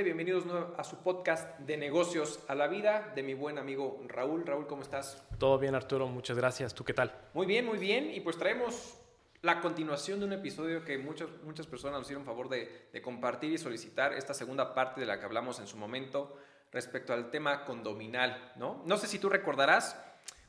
nuevamente bienvenidos a su podcast de negocios a la vida de mi buen amigo Raúl. Raúl, ¿cómo estás? Todo bien, Arturo, muchas gracias. ¿Tú qué tal? Muy bien, muy bien. Y pues traemos la continuación de un episodio que muchas, muchas personas nos hicieron favor de, de compartir y solicitar, esta segunda parte de la que hablamos en su momento respecto al tema condominal, ¿no? No sé si tú recordarás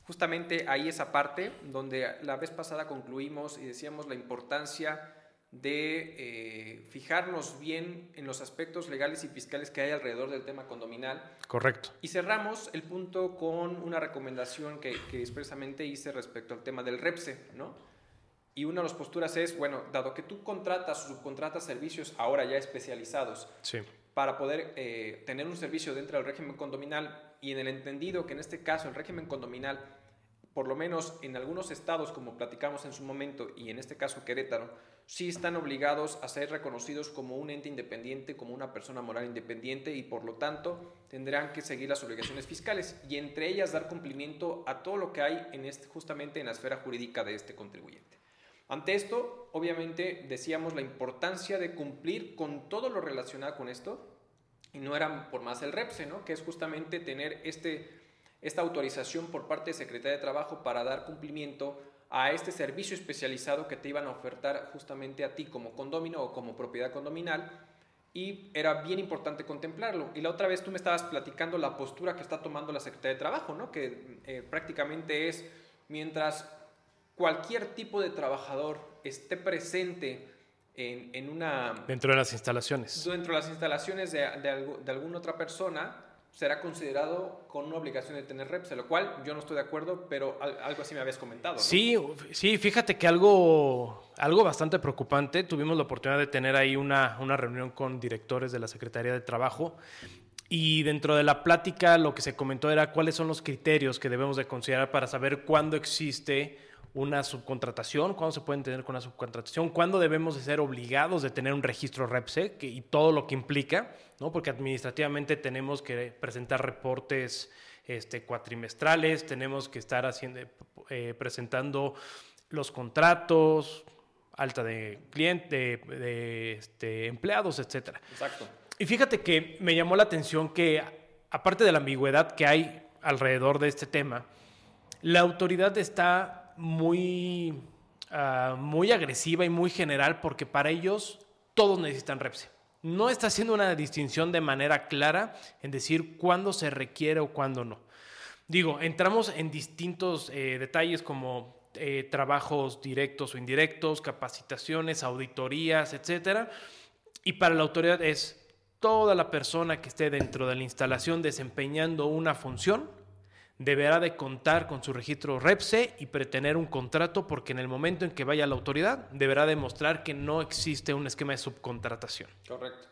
justamente ahí esa parte donde la vez pasada concluimos y decíamos la importancia de eh, fijarnos bien en los aspectos legales y fiscales que hay alrededor del tema condominal. Correcto. Y cerramos el punto con una recomendación que, que expresamente hice respecto al tema del REPSE, ¿no? Y una de las posturas es, bueno, dado que tú contratas o subcontratas servicios ahora ya especializados sí. para poder eh, tener un servicio dentro del régimen condominal y en el entendido que en este caso el régimen condominal, por lo menos en algunos estados, como platicamos en su momento, y en este caso Querétaro, sí están obligados a ser reconocidos como un ente independiente, como una persona moral independiente y por lo tanto tendrán que seguir las obligaciones fiscales y entre ellas dar cumplimiento a todo lo que hay este, justamente en la esfera jurídica de este contribuyente. Ante esto, obviamente decíamos la importancia de cumplir con todo lo relacionado con esto y no era por más el REPSE, ¿no? que es justamente tener este, esta autorización por parte de Secretaría de Trabajo para dar cumplimiento a este servicio especializado que te iban a ofertar justamente a ti como condomino o como propiedad condominal y era bien importante contemplarlo. Y la otra vez tú me estabas platicando la postura que está tomando la Secretaría de Trabajo, ¿no? que eh, prácticamente es mientras cualquier tipo de trabajador esté presente en, en, una... Dentro de las instalaciones. Dentro de las instalaciones de, de, de alguna otra persona, será considerado con una obligación de tener REPSE, lo cual yo no estoy de acuerdo, pero algo así me habías comentado. ¿no? Sí, sí, fíjate que algo, algo bastante preocupante, tuvimos la oportunidad de tener ahí una, una reunión con directores de la Secretaría de Trabajo y dentro de la plática lo que se comentó era cuáles son los criterios que debemos de considerar para saber cuándo existe una subcontratación, cuándo se pueden tener con una subcontratación, cuándo debemos de ser obligados de tener un registro REPSE que, y todo lo que implica, ¿no? porque administrativamente tenemos que presentar reportes este, cuatrimestrales, tenemos que estar haciendo, eh, presentando los contratos, alta de clientes, de, de este, empleados, etc. Exacto. Y fíjate que me llamó la atención que, aparte de la ambigüedad que hay alrededor de este tema, la autoridad está muy, uh, muy agresiva y muy general porque para ellos todos necesitan REPSE. No está haciendo una distinción de manera clara en decir cuándo se requiere o cuándo no. Digo, entramos en distintos eh, detalles como eh, trabajos directos o indirectos, capacitaciones, auditorías, etc. Y para la autoridad es toda la persona que esté dentro de la instalación desempeñando una función deberá de contar con su registro REPSE y pretener un contrato porque en el momento en que vaya a la autoridad deberá demostrar que no existe un esquema de subcontratación. Correcto.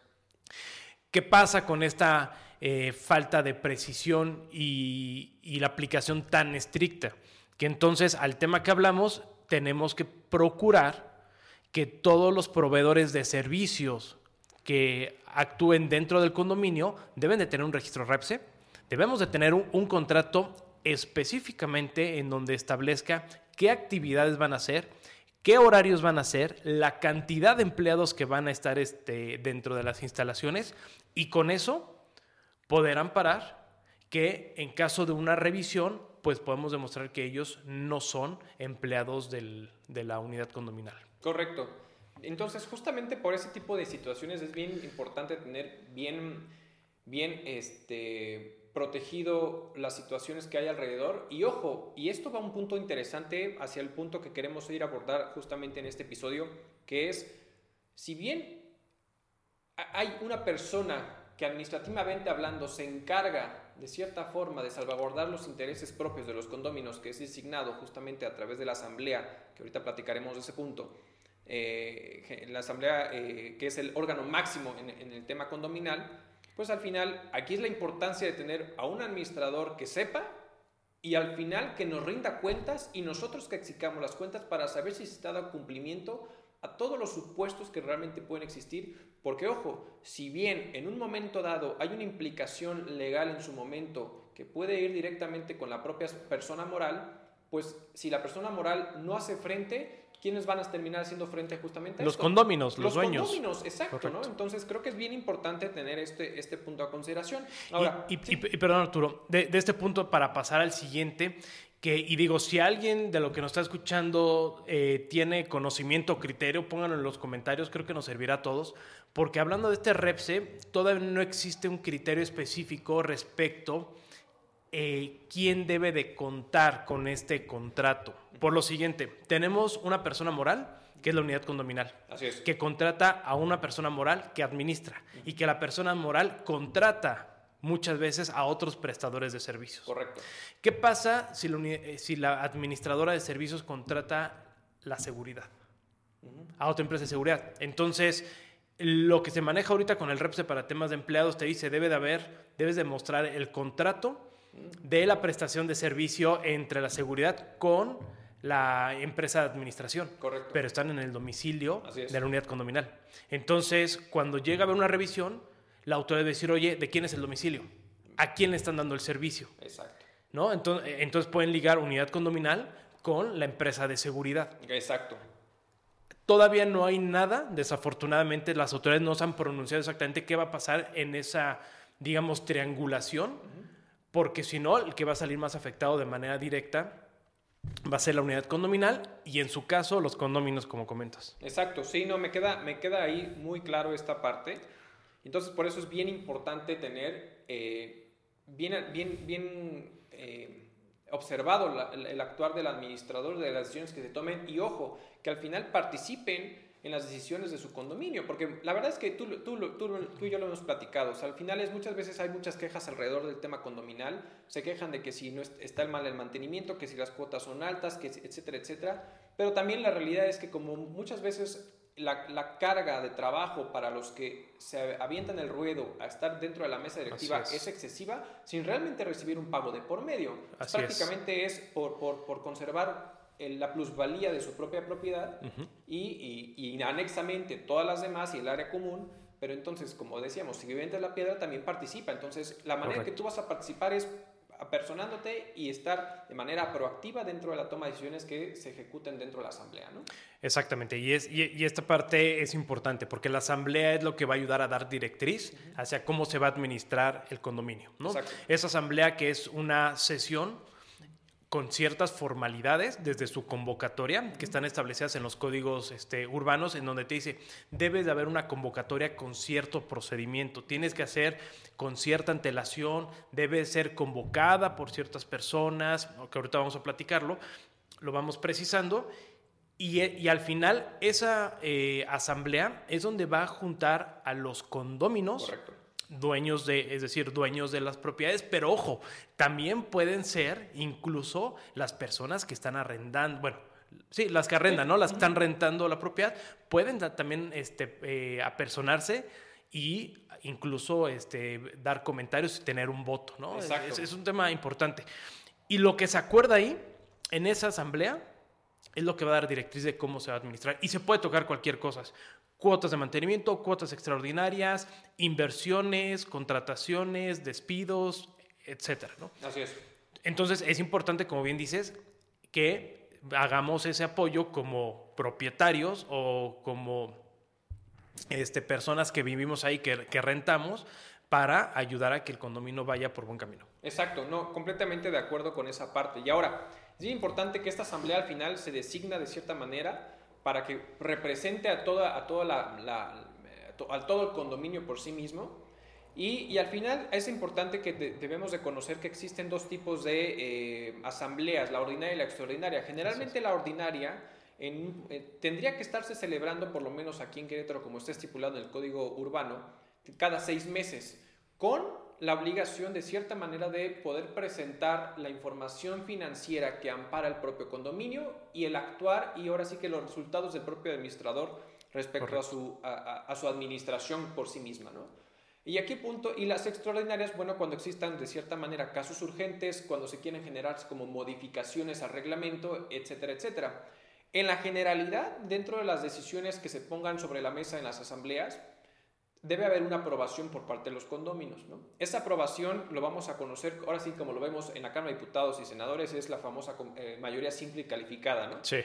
¿Qué pasa con esta eh, falta de precisión y, y la aplicación tan estricta? Que entonces al tema que hablamos tenemos que procurar que todos los proveedores de servicios que actúen dentro del condominio deben de tener un registro REPSE Debemos de tener un, contrato específicamente en donde establezca qué actividades van a hacer, qué horarios van a hacer, la cantidad de empleados que van a estar este, dentro de las instalaciones y con eso poder amparar que en caso de una revisión pues podemos demostrar que ellos no son empleados del, de la unidad condominal. Correcto. Entonces, justamente por ese tipo de situaciones es bien importante tener bien, bien este, protegido las situaciones que hay alrededor. Y ojo, y esto va a un punto interesante hacia el punto que queremos ir a abordar justamente en este episodio, que es, si bien hay una persona que administrativamente hablando se encarga de cierta forma de salvaguardar los intereses propios de los condóminos, que es designado justamente a través de la asamblea, que ahorita platicaremos de ese punto, eh, la asamblea eh, que es el órgano máximo en, en el tema condominal, pues al final aquí es la importancia de tener a un administrador que sepa y al final que nos rinda cuentas y nosotros que exicamos las cuentas para saber si se está dando cumplimiento a todos los supuestos que realmente pueden existir. Porque ojo, si bien en un momento dado hay una implicación legal en su momento que puede ir directamente con la propia persona moral, pues si la persona moral no hace frente, ¿quiénes van a terminar haciendo frente justamente a los esto? condóminos, los, los dueños. condóminos, exacto, ¿no? Entonces creo que es bien importante tener este, este punto a consideración. Ahora, y, y, y, perdón Arturo, de, de, este punto para pasar al siguiente, que, y digo, si alguien de lo que nos está escuchando eh, tiene conocimiento o criterio, pónganlo en los comentarios, creo que nos servirá a todos, porque hablando de este REPSE, todavía no existe un criterio específico respecto eh, quién debe de contar con este contrato. Por lo siguiente, tenemos una persona moral, que es la unidad condominal, que contrata a una persona moral que administra y que la persona moral contrata muchas veces a otros prestadores de servicios. Correcto. ¿Qué pasa si la, si la administradora de servicios contrata la seguridad uh -huh. a otra empresa de seguridad? Entonces, lo que se maneja ahorita con el REPSE para temas de empleados te dice, debe de haber, debes demostrar el contrato de la prestación de servicio entre la seguridad con la empresa de administración. Correcto. Pero están en el domicilio de la unidad condominal. Entonces, cuando llega a haber una revisión, la autoridad debe decir, oye, ¿de quién es el domicilio? ¿A quién le están dando el servicio? Exacto. ¿No? Entonces, entonces pueden ligar unidad condominal con la empresa de seguridad. Exacto. Todavía no hay nada, desafortunadamente las autoridades no se han pronunciado exactamente qué va a pasar en esa, digamos, triangulación, uh -huh. porque si no, el que va a salir más afectado de manera directa va a ser la unidad condominal y en su caso los condóminos como comentas. Exacto, sí, no, me queda, me queda ahí muy claro esta parte. Entonces, por eso es bien importante tener eh, bien, bien, bien eh, observado el actuar del administrador de las decisiones que se tomen y ojo, que al final participen en las decisiones de su condominio, porque la verdad es que tú, tú, tú, tú, y yo lo hemos platicado, o sea, al final es muchas veces hay muchas quejas alrededor del tema condominal, se quejan de que si no está mal el mantenimiento, que si las cuotas son altas, que etcétera, etcétera, pero también la realidad es que como muchas veces la, la, carga de trabajo para los que se avientan el ruedo a estar dentro de la mesa directiva es. es. excesiva sin realmente recibir un pago de por medio. Así Prácticamente es, es por, por, por, conservar el, la plusvalía de su propia propiedad uh -huh. Y, y, y, anexamente todas las demás y el área común. Pero entonces, como decíamos, si vendes la piedra también participa. Entonces, la manera Correcto. que tú vas a participar es apersonándote y estar de manera proactiva dentro de la toma de decisiones que se ejecuten dentro de la asamblea, ¿no? Exactamente, y, es, y, y, esta parte es importante porque la asamblea es lo que va a ayudar a dar directriz hacia cómo se va a administrar el condominio, ¿no? Exacto. Esa asamblea que es una sesión con ciertas formalidades desde su convocatoria que están establecidas en los códigos este, urbanos en donde te dice debes de haber una convocatoria con cierto procedimiento. Tienes que hacer con cierta antelación debe ser convocada por ciertas personas que ahorita vamos a platicarlo lo vamos precisando y, al final esa eh, asamblea es donde va a juntar a los condóminos Correcto dueños de, es decir, dueños de las propiedades, pero ojo, también pueden ser incluso las personas que están arrendando, bueno, sí, las que arrendan, ¿no? Las que están rentando la propiedad, pueden también este, eh, apersonarse y incluso este, dar comentarios y tener un voto, ¿no? Es, es un tema importante. Y lo que se acuerda ahí, en esa asamblea, es lo que va a dar directriz de cómo se va a administrar. Y se puede tocar cualquier cosa cuotas de mantenimiento, cuotas extraordinarias, inversiones, contrataciones, despidos, etcétera, ¿no? Así es. Entonces es importante, como bien dices, que hagamos ese apoyo como propietarios o como este, personas que vivimos ahí, que, que rentamos, para ayudar a que el condominio vaya por buen camino. Exacto, no, completamente de acuerdo con esa parte. Y ahora, es importante que esta asamblea al final se designa de cierta manera para que represente a, toda, a, toda la, la, a todo el condominio por sí mismo. Y, y al final es importante que de, debemos de conocer que existen dos tipos de eh, asambleas, la ordinaria y la extraordinaria. Generalmente la ordinaria en, eh, tendría que estarse celebrando, por lo menos aquí en Querétaro, como está estipulado en el Código Urbano, cada seis meses, con la obligación de cierta manera de poder presentar la información financiera que ampara el propio condominio y el actuar y ahora sí que los resultados del propio administrador respecto a su, a, a su, administración por sí misma. ¿no? Y aquí punto, y las extraordinarias, bueno, cuando existan de cierta manera casos urgentes, cuando se quieren generar como modificaciones al reglamento, etcétera, etcétera. En la generalidad, dentro de las decisiones que se pongan sobre la mesa en las asambleas, debe haber una aprobación por parte de los condóminos. ¿no? Esa aprobación lo vamos a conocer, ahora sí como lo vemos en la Cámara de Diputados y Senadores, es la famosa eh, mayoría simple y calificada. ¿no? Sí.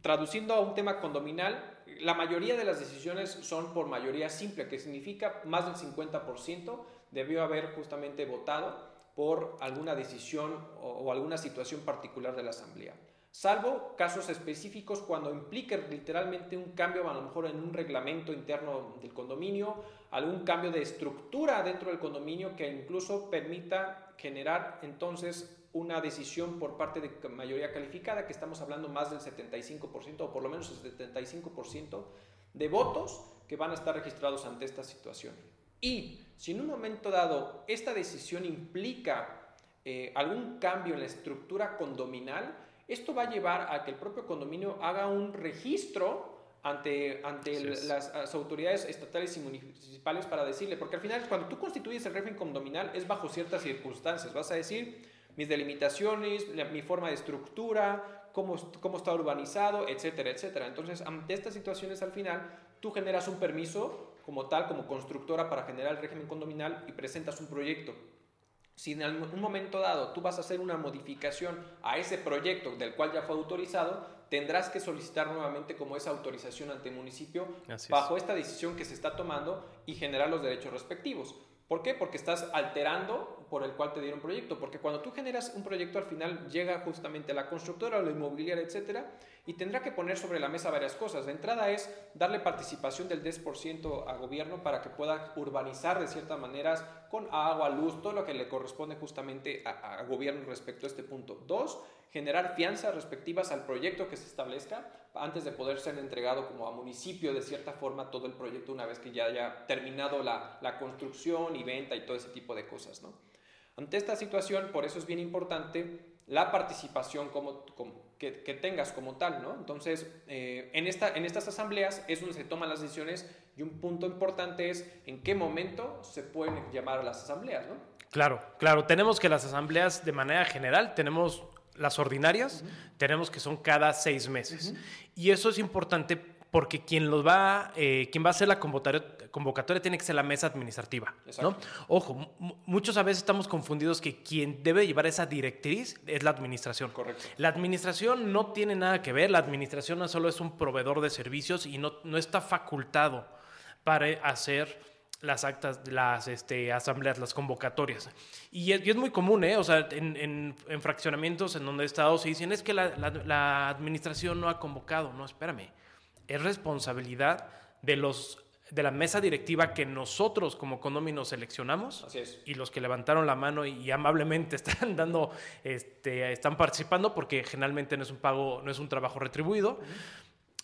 traduciendo a un tema condominal, la mayoría de las decisiones son por mayoría simple, que significa más del 50% debió haber justamente votado por alguna decisión o, o alguna situación particular de la Asamblea salvo casos específicos cuando implique literalmente un cambio a lo mejor en un reglamento interno del condominio, algún cambio de estructura dentro del condominio que incluso permita generar entonces una decisión por parte de mayoría calificada, que estamos hablando más del 75% o por lo menos el 75% de votos que van a estar registrados ante esta situación. Y si en un momento dado esta decisión implica eh, algún cambio en la estructura condominal, esto va a llevar a que el propio condominio haga un registro ante, ante las, autoridades estatales y municipales para decirle, porque al final cuando tú constituyes el régimen condominal es bajo ciertas circunstancias, vas a decir mis delimitaciones, mi forma de estructura, cómo, cómo está urbanizado, etcétera, etcétera. Entonces, ante estas situaciones al final, tú generas un permiso como tal, como constructora para generar el régimen condominal y presentas un proyecto. Si en algún momento dado tú vas a hacer una modificación a ese proyecto del cual ya fue autorizado, tendrás que solicitar nuevamente como esa autorización ante el municipio bajo esta decisión que se está tomando y generar los derechos respectivos. ¿Por qué? Porque estás alterando por el cual te dieron proyecto. Porque cuando tú generas un proyecto, al final llega justamente la constructora, la inmobiliaria, etcétera, y tendrá que poner sobre la mesa varias cosas. La entrada es darle participación del 10% a gobierno para que pueda urbanizar de ciertas maneras con agua, luz, todo lo que le corresponde justamente a, gobierno respecto a este punto. Dos, generar fianzas respectivas al proyecto que se establezca antes de poder ser entregado como a municipio de cierta forma todo el proyecto una vez que ya haya terminado la, la construcción y venta y todo ese tipo de cosas. ¿no? Ante esta situación, por eso es bien importante la participación como, que, tengas como tal, ¿no? Entonces, eh, en, esta, en estas asambleas es donde se toman las decisiones y un punto importante es en qué momento se pueden llamar a las asambleas, ¿no? Claro, claro. Tenemos que las asambleas de manera general, tenemos las ordinarias, tenemos que son cada seis meses. Y eso es importante porque quien los va, eh, quien va a hacer la convocatoria, tiene que ser la mesa administrativa, ¿no? Ojo, muchos a veces estamos confundidos que quien debe llevar esa directriz es la administración. Correcto. La administración no tiene nada que ver, la administración no solo es un proveedor de servicios y no, no está facultado para hacer las actas, las este, asambleas, las convocatorias. Y es, muy común, ¿eh? O sea, en, en, fraccionamientos en donde he estado se dicen, es que la, la administración no ha convocado. No, espérame es responsabilidad de los de la mesa directiva que nosotros como condóminos seleccionamos y los que levantaron la mano y, amablemente están dando este, están participando porque generalmente no es un pago no es un trabajo retribuido.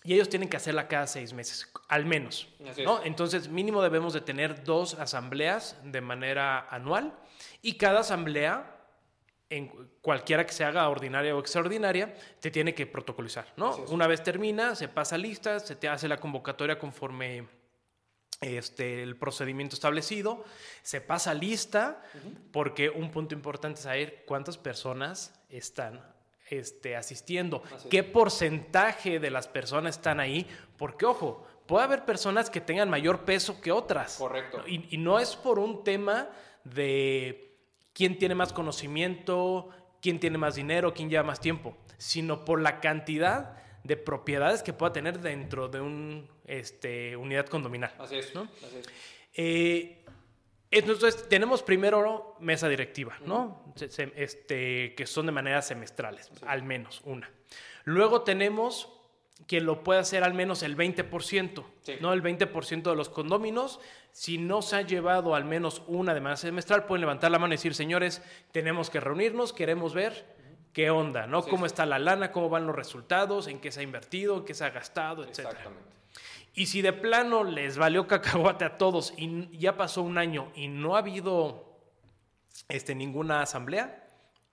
Y ellos tienen que hacerla cada seis meses al menos ¿no? entonces mínimo debemos de tener dos asambleas de manera anual y cada asamblea en cualquiera que se haga ordinaria o extraordinaria, te tiene que protocolizar, ¿no? Una vez termina, se pasa lista, se te hace la convocatoria conforme este, el procedimiento establecido, se pasa lista, porque un punto importante es saber cuántas personas están este, asistiendo, qué porcentaje de las personas están ahí, porque ojo, puede haber personas que tengan mayor peso que otras. Correcto. y no es por un tema de quién tiene más conocimiento, quién tiene más dinero, quién lleva más tiempo, sino por la cantidad de propiedades que pueda tener dentro de una este, unidad condominal. Así es. ¿no? Eh, entonces, tenemos primero mesa directiva, ¿no? este, que son de manera semestrales, al menos una. Luego tenemos que lo puede hacer al menos el 20%, ¿no? El 20% de los condóminos, si no se ha llevado al menos una de manera semestral, pueden levantar la mano y decir, señores, tenemos que reunirnos, queremos ver qué onda, ¿no? cómo está la lana, cómo van los resultados, en qué se ha invertido, en qué se ha gastado, etc. Y si de plano les valió cacahuate a todos y ya pasó un año y no ha habido este, ninguna asamblea,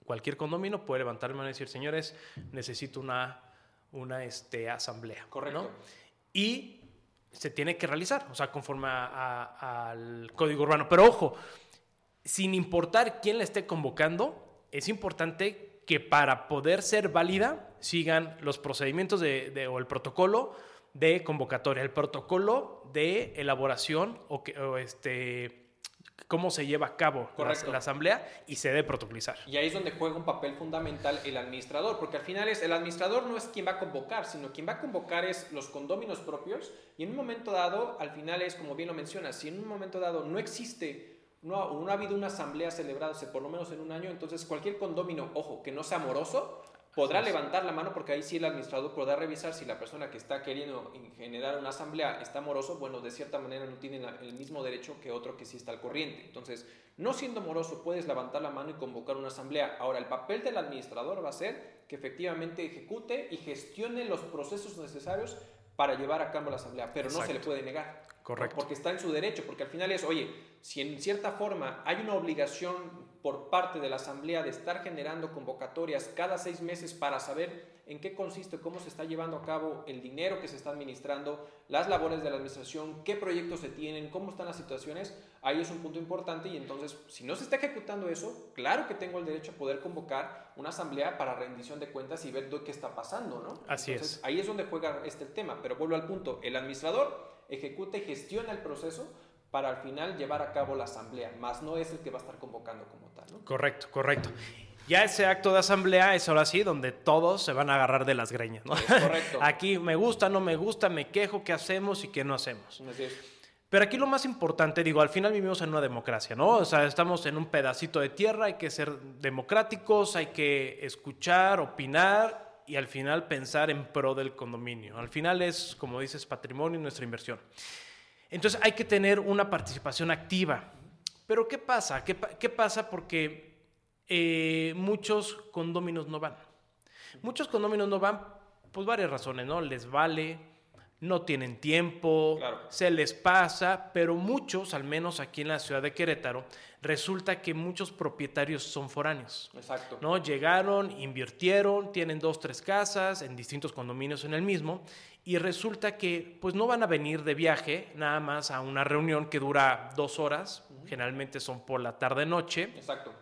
cualquier condomino puede levantar la mano y decir, señores, necesito una una este, asamblea. Correcto. Y se tiene que realizar, o sea, conforme al código urbano. Pero ojo, sin importar quién la esté convocando, es importante que para poder ser válida sigan los procedimientos de, o el protocolo de convocatoria, el protocolo de elaboración o, que, este, cómo se lleva a cabo la, la, asamblea y se debe protocolizar. Y ahí es donde juega un papel fundamental el administrador, porque al final es el administrador no es quien va a convocar, sino quien va a convocar es los condóminos propios y en un momento dado, al final es como bien lo mencionas, si en un momento dado no existe no, no, ha habido una asamblea celebrada por lo menos en un año, entonces cualquier condomino, ojo, que no sea amoroso, podrá levantar la mano porque ahí sí el administrador podrá revisar si la persona que está queriendo generar una asamblea está moroso, bueno, de cierta manera no tiene el mismo derecho que otro que sí está al corriente. Entonces, no siendo moroso, puedes levantar la mano y convocar una asamblea. Ahora, el papel del administrador va a ser que efectivamente ejecute y gestione los procesos necesarios para llevar a cabo la asamblea, pero no se le puede negar. Correcto. Porque está en su derecho, porque al final es, oye, si en cierta forma hay una obligación por parte de la Asamblea de estar generando convocatorias cada seis meses para saber en qué consiste, cómo se está llevando a cabo el dinero que se está administrando, las labores de la administración, qué proyectos se tienen, cómo están las situaciones, ahí es un punto importante y entonces si no se está ejecutando eso, claro que tengo el derecho a poder convocar una asamblea para rendición de cuentas y ver qué está pasando, ¿no? Así es. Ahí es donde juega este tema, pero vuelvo al punto, el administrador ejecuta y gestiona el proceso para al final llevar a cabo la asamblea, más no es el que va a estar convocando como tal. ¿no? Correcto, correcto. Ya ese acto de asamblea es ahora sí donde todos se van a agarrar de las greñas. ¿no? correcto. Aquí me gusta, no me gusta, me quejo, qué hacemos y qué no hacemos. Pero aquí lo más importante, digo, al final vivimos en una democracia, ¿no? O sea, estamos en un pedacito de tierra, hay que ser democráticos, hay que escuchar, opinar y al final pensar en pro del condominio. Al final es, como dices, patrimonio y nuestra inversión. Entonces hay que tener una participación activa. Pero ¿qué pasa? ¿Qué, pasa? Porque eh, muchos condóminos no van. Muchos condóminos no van, pues varias razones, ¿no? Les vale, no tienen tiempo, se les pasa, pero muchos, al menos aquí en la ciudad de Querétaro, resulta que muchos propietarios son foráneos. Exacto. ¿no? Llegaron, invirtieron, tienen dos, tres casas en distintos condominios en el mismo, y resulta que pues no van a venir de viaje nada más a una reunión que dura dos horas, generalmente son por la tarde-noche. Exacto.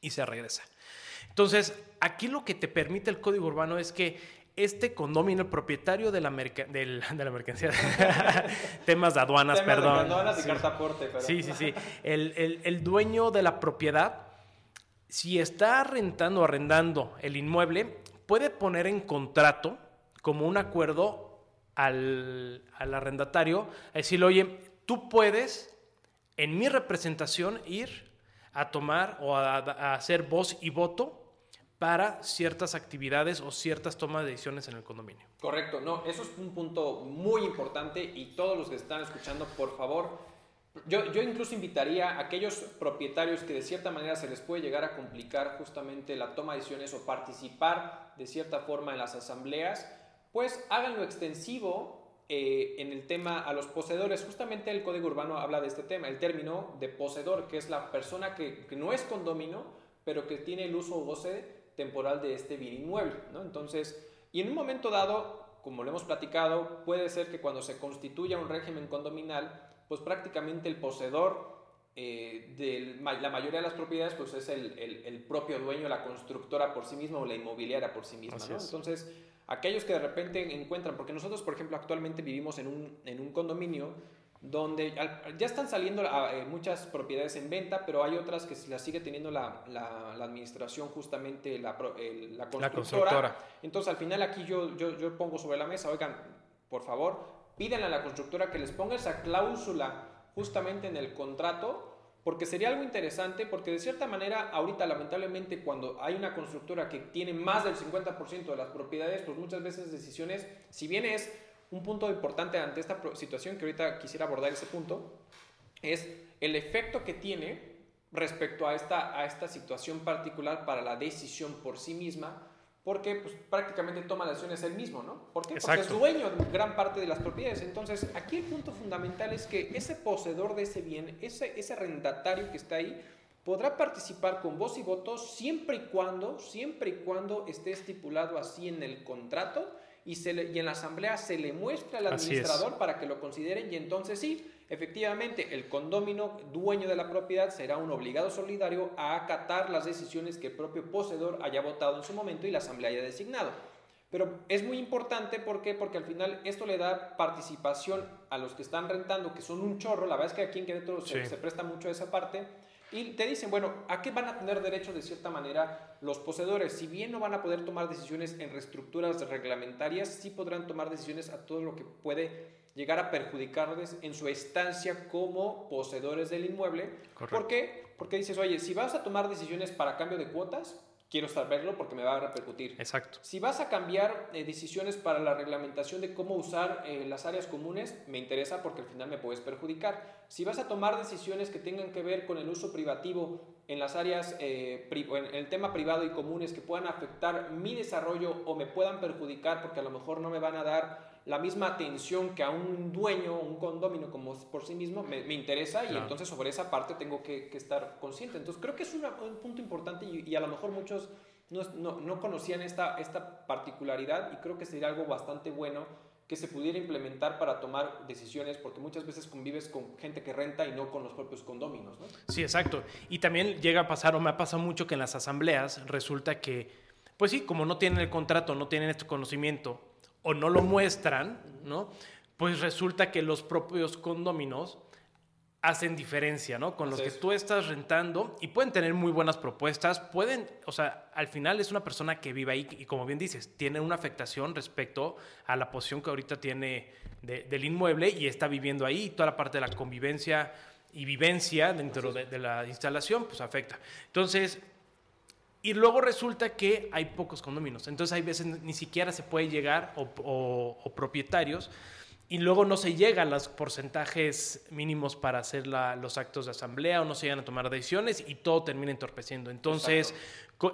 Y se regresa. Entonces, aquí lo que te permite el código urbano es que este condominio, el propietario de la, de la mercancía, temas de aduanas, perdón. De aduanas y Pero... Sí, sí, sí. El, el, dueño de la propiedad, si está rentando o arrendando el inmueble, puede poner en contrato como un acuerdo al, al arrendatario, a decirle, oye, tú puedes en mi representación ir a tomar o a, a hacer voz y voto para ciertas actividades o ciertas tomas de decisiones en el condominio. Correcto, no, eso es un punto muy importante y todos los que están escuchando, por favor, yo, yo incluso invitaría a aquellos propietarios que de cierta manera se les puede llegar a complicar justamente la toma de decisiones o participar de cierta forma en las asambleas, pues háganlo extensivo eh, en el tema a los poseedores. Justamente el Código Urbano habla de este tema, el término de poseedor, que es la persona que, no es condomino, pero que tiene el uso o goce temporal de este bien inmueble. ¿no? Entonces, y en un momento dado, como lo hemos platicado, puede ser que cuando se constituya un régimen condominal, pues prácticamente el poseedor eh, de la mayoría de las propiedades pues es el, el, propio dueño, la constructora por sí misma o la inmobiliaria por sí misma. ¿no? Entonces, aquellos que de repente encuentran, porque nosotros, por ejemplo, actualmente vivimos en un, en un condominio donde ya están saliendo ah, eh, muchas propiedades en venta, pero hay otras que las sigue teniendo la, la, administración, justamente la, la, constructora. Entonces, al final aquí yo, yo, yo, pongo sobre la mesa, oigan, por favor, pídanle a la constructora que les ponga esa cláusula justamente en el contrato, porque sería algo interesante, porque de cierta manera, ahorita lamentablemente cuando hay una constructora que tiene más del 50% de las propiedades, pues muchas veces decisiones, si bien es un punto importante ante esta situación, que ahorita quisiera abordar ese punto, es el efecto que tiene respecto a esta, a esta situación particular para la decisión por sí misma, porque pues, prácticamente toma las decisiones él mismo, ¿no? ¿Por qué? Porque es dueño de gran parte de las propiedades. Entonces, aquí el punto fundamental es que ese poseedor de ese bien, ese, ese arrendatario que está ahí, podrá participar con voz y voto siempre y cuando, siempre y cuando esté estipulado así en el contrato y, se y en la asamblea se le muestra al administrador para que lo consideren y entonces sí, efectivamente el condómino dueño de la propiedad será un obligado solidario a acatar las decisiones que el propio poseedor haya votado en su momento y la asamblea haya designado. Pero es muy importante ¿por qué? porque al final esto le da participación a los que están rentando, que son un chorro. La verdad es que aquí en Querétaro se, se presta mucho esa parte. Y te dicen, bueno, ¿a qué van a tener derecho de cierta manera los poseedores? Si bien no van a poder tomar decisiones en reestructuras reglamentarias, sí podrán tomar decisiones a todo lo que puede llegar a perjudicarles en su estancia como poseedores del inmueble. ¿Por qué? Porque dices, oye, si vas a tomar decisiones para cambio de cuotas, quiero saberlo porque me va a repercutir. Exacto. Si vas a cambiar eh, decisiones para la reglamentación de cómo usar eh, las áreas comunes, me interesa porque al final me puedes perjudicar. Si vas a tomar decisiones que tengan que ver con el uso privativo en las áreas, eh, en el tema privado y comunes que puedan afectar mi desarrollo o me puedan perjudicar porque a lo mejor no me van a dar la misma atención que a un dueño, un condomino como por sí mismo, me, interesa y entonces sobre esa parte tengo que, estar consciente. Entonces creo que es un punto importante y, a lo mejor muchos no, no, conocían esta, esta particularidad y creo que sería algo bastante bueno que se pudiera implementar para tomar decisiones, porque muchas veces convives con gente que renta y no con los propios condóminos. ¿no? Sí, exacto. Y también llega a pasar, o me ha pasado mucho, que en las asambleas resulta que, pues sí, como no tienen el contrato, no tienen este conocimiento, o no lo muestran, ¿no? Pues resulta que los propios condóminos hacen diferencia, ¿no? Con los que tú estás rentando y pueden tener muy buenas propuestas, pueden, o sea, al final es una persona que vive ahí y como bien dices, tiene una afectación respecto a la posición que ahorita tiene del inmueble y está viviendo ahí, toda la parte de la convivencia y vivencia dentro de, de, la instalación, pues afecta. Entonces, y luego resulta que hay pocos condominios. Entonces hay veces ni siquiera se puede llegar o, propietarios y luego no se llega a los porcentajes mínimos para hacer los actos de asamblea o no se llegan a tomar decisiones y todo termina entorpeciendo. Entonces,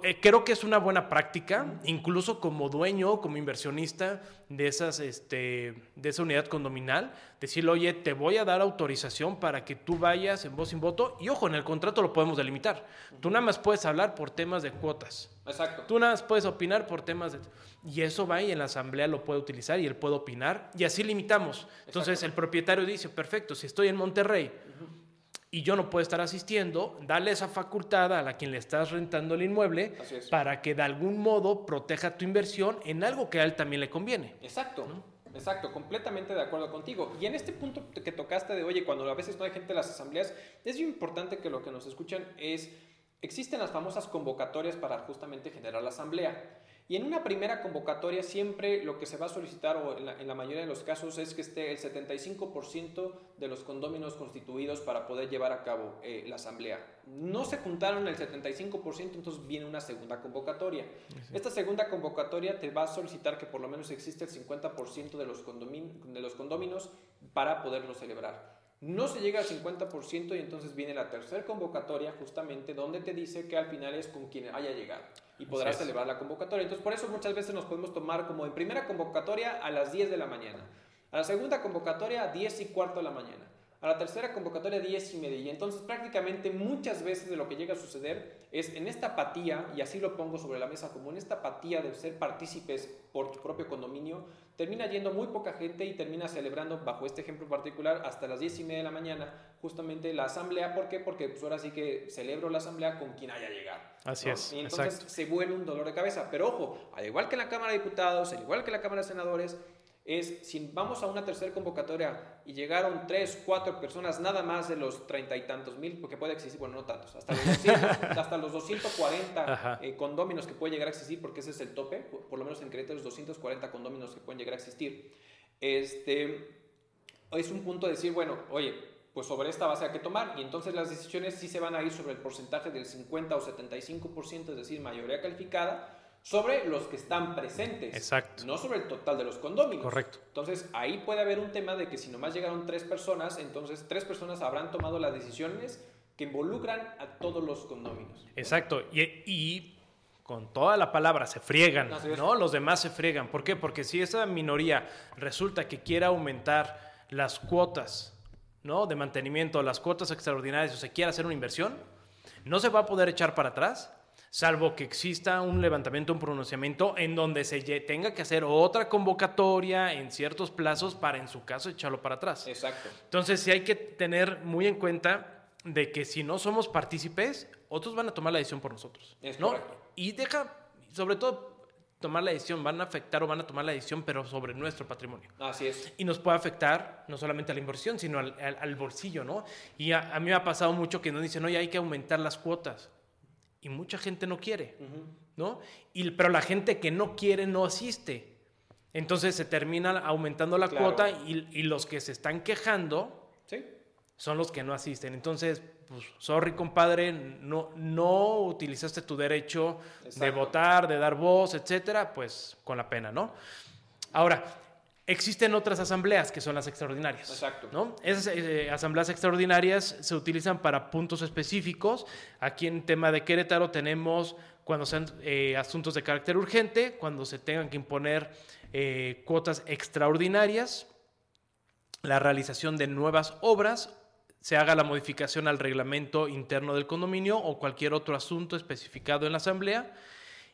eh, creo que es una buena práctica, incluso como dueño, como inversionista de, esas, este, de esa unidad condominal, decirle, oye, te voy a dar autorización para que tú vayas en voz sin voto. Y ojo, en el contrato lo podemos delimitar. Tú nada más puedes hablar por temas de cuotas. Exacto. Tú nada más puedes opinar por temas de... Y eso va y en la asamblea lo puede utilizar y él puede opinar. Y así limitamos. Entonces el propietario dice, perfecto, si estoy en Monterrey y yo no puedo estar asistiendo, dale esa facultad a la quien le estás rentando el inmueble para que de algún modo proteja tu inversión en algo que a él también le conviene. Exacto. Exacto, completamente de acuerdo contigo. Y en este punto que tocaste de, oye, cuando a veces no hay gente en las asambleas, es muy importante que lo que nos escuchan es, existen las famosas convocatorias para justamente generar la asamblea. Y en una primera convocatoria siempre lo que se va a solicitar, o en la, mayoría de los casos, es que esté el 75% de los condóminos constituidos para poder llevar a cabo eh, la asamblea. No se juntaron el 75%, entonces viene una segunda convocatoria. Esta segunda convocatoria te va a solicitar que por lo menos existe el 50% de los, de los condóminos para poderlo celebrar. No se llega al 50% y entonces viene la tercera convocatoria justamente donde te dice que al final es con quien haya llegado y podrás celebrar la convocatoria. Entonces, por eso muchas veces nos podemos tomar como en primera convocatoria a las 10 de la mañana, a la segunda convocatoria a 10 y cuarto de la mañana, a la tercera convocatoria 10 y media. Y entonces prácticamente muchas veces de lo que llega a suceder es en esta apatía, y así lo pongo sobre la mesa como en esta apatía de ser partícipes por tu propio condominio, termina yendo muy poca gente y termina celebrando, bajo este ejemplo particular, hasta las 10 y media de la mañana, justamente la asamblea. ¿Por qué? Porque pues ahora sí que celebro la asamblea con quien haya llegado. Así es. Y entonces se vuelve un dolor de cabeza. Pero ojo, al igual que en la Cámara de Diputados, al igual que en la Cámara de Senadores, es si vamos a una tercera convocatoria y llegaron tres, cuatro personas nada más de los treinta y tantos mil, porque puede existir, bueno, no tantos, hasta los, 200, hasta los 240 eh, condóminos que puede llegar a existir, porque ese es el tope, por, lo menos en Querétaro, los 240 condóminos que pueden llegar a existir. Este, es un punto de decir, bueno, oye, pues sobre esta base hay que tomar, y entonces las decisiones sí se van a ir sobre el porcentaje del 50 o 75%, es decir, mayoría calificada, sobre los que están presentes. Exacto. No sobre el total de los condóminos. Correcto. Entonces, ahí puede haber un tema de que si nomás llegaron tres personas, entonces tres personas habrán tomado las decisiones que involucran a todos los condóminos. Exacto. Y, con toda la palabra se friegan, ¿no? Los demás se friegan. ¿Por qué? Porque si esa minoría resulta que quiere aumentar las cuotas, ¿no? De mantenimiento, las cuotas extraordinarias, o se quiere hacer una inversión, no se va a poder echar para atrás salvo que exista un levantamiento, un pronunciamiento en donde se tenga que hacer otra convocatoria en ciertos plazos para, en su caso, echarlo para atrás. Exacto. Entonces, sí hay que tener muy en cuenta de que si no somos partícipes, otros van a tomar la decisión por nosotros. Es ¿no? Y deja, sobre todo, tomar la decisión, van a afectar o van a tomar la decisión, pero sobre nuestro patrimonio. Así es. Y nos puede afectar no solamente a la inversión, sino al, al, bolsillo, ¿no? Y a, mí me ha pasado mucho que nos dicen, oye, hay que aumentar las cuotas. Y mucha gente no quiere, ¿no? Y, pero la gente que no quiere no asiste. Entonces se termina aumentando la cuota y, y, los que se están quejando ¿Sí? son los que no asisten. Entonces, pues, sorry, compadre, no, no utilizaste tu derecho de votar, de dar voz, etcétera, pues con la pena, ¿no? Ahora, existen otras asambleas que son las extraordinarias. Exacto. ¿no? Esas eh, asambleas extraordinarias se utilizan para puntos específicos. Aquí en tema de Querétaro tenemos cuando sean eh, asuntos de carácter urgente, cuando se tengan que imponer eh, cuotas extraordinarias, la realización de nuevas obras se haga la modificación al reglamento interno del condominio o cualquier otro asunto especificado en la asamblea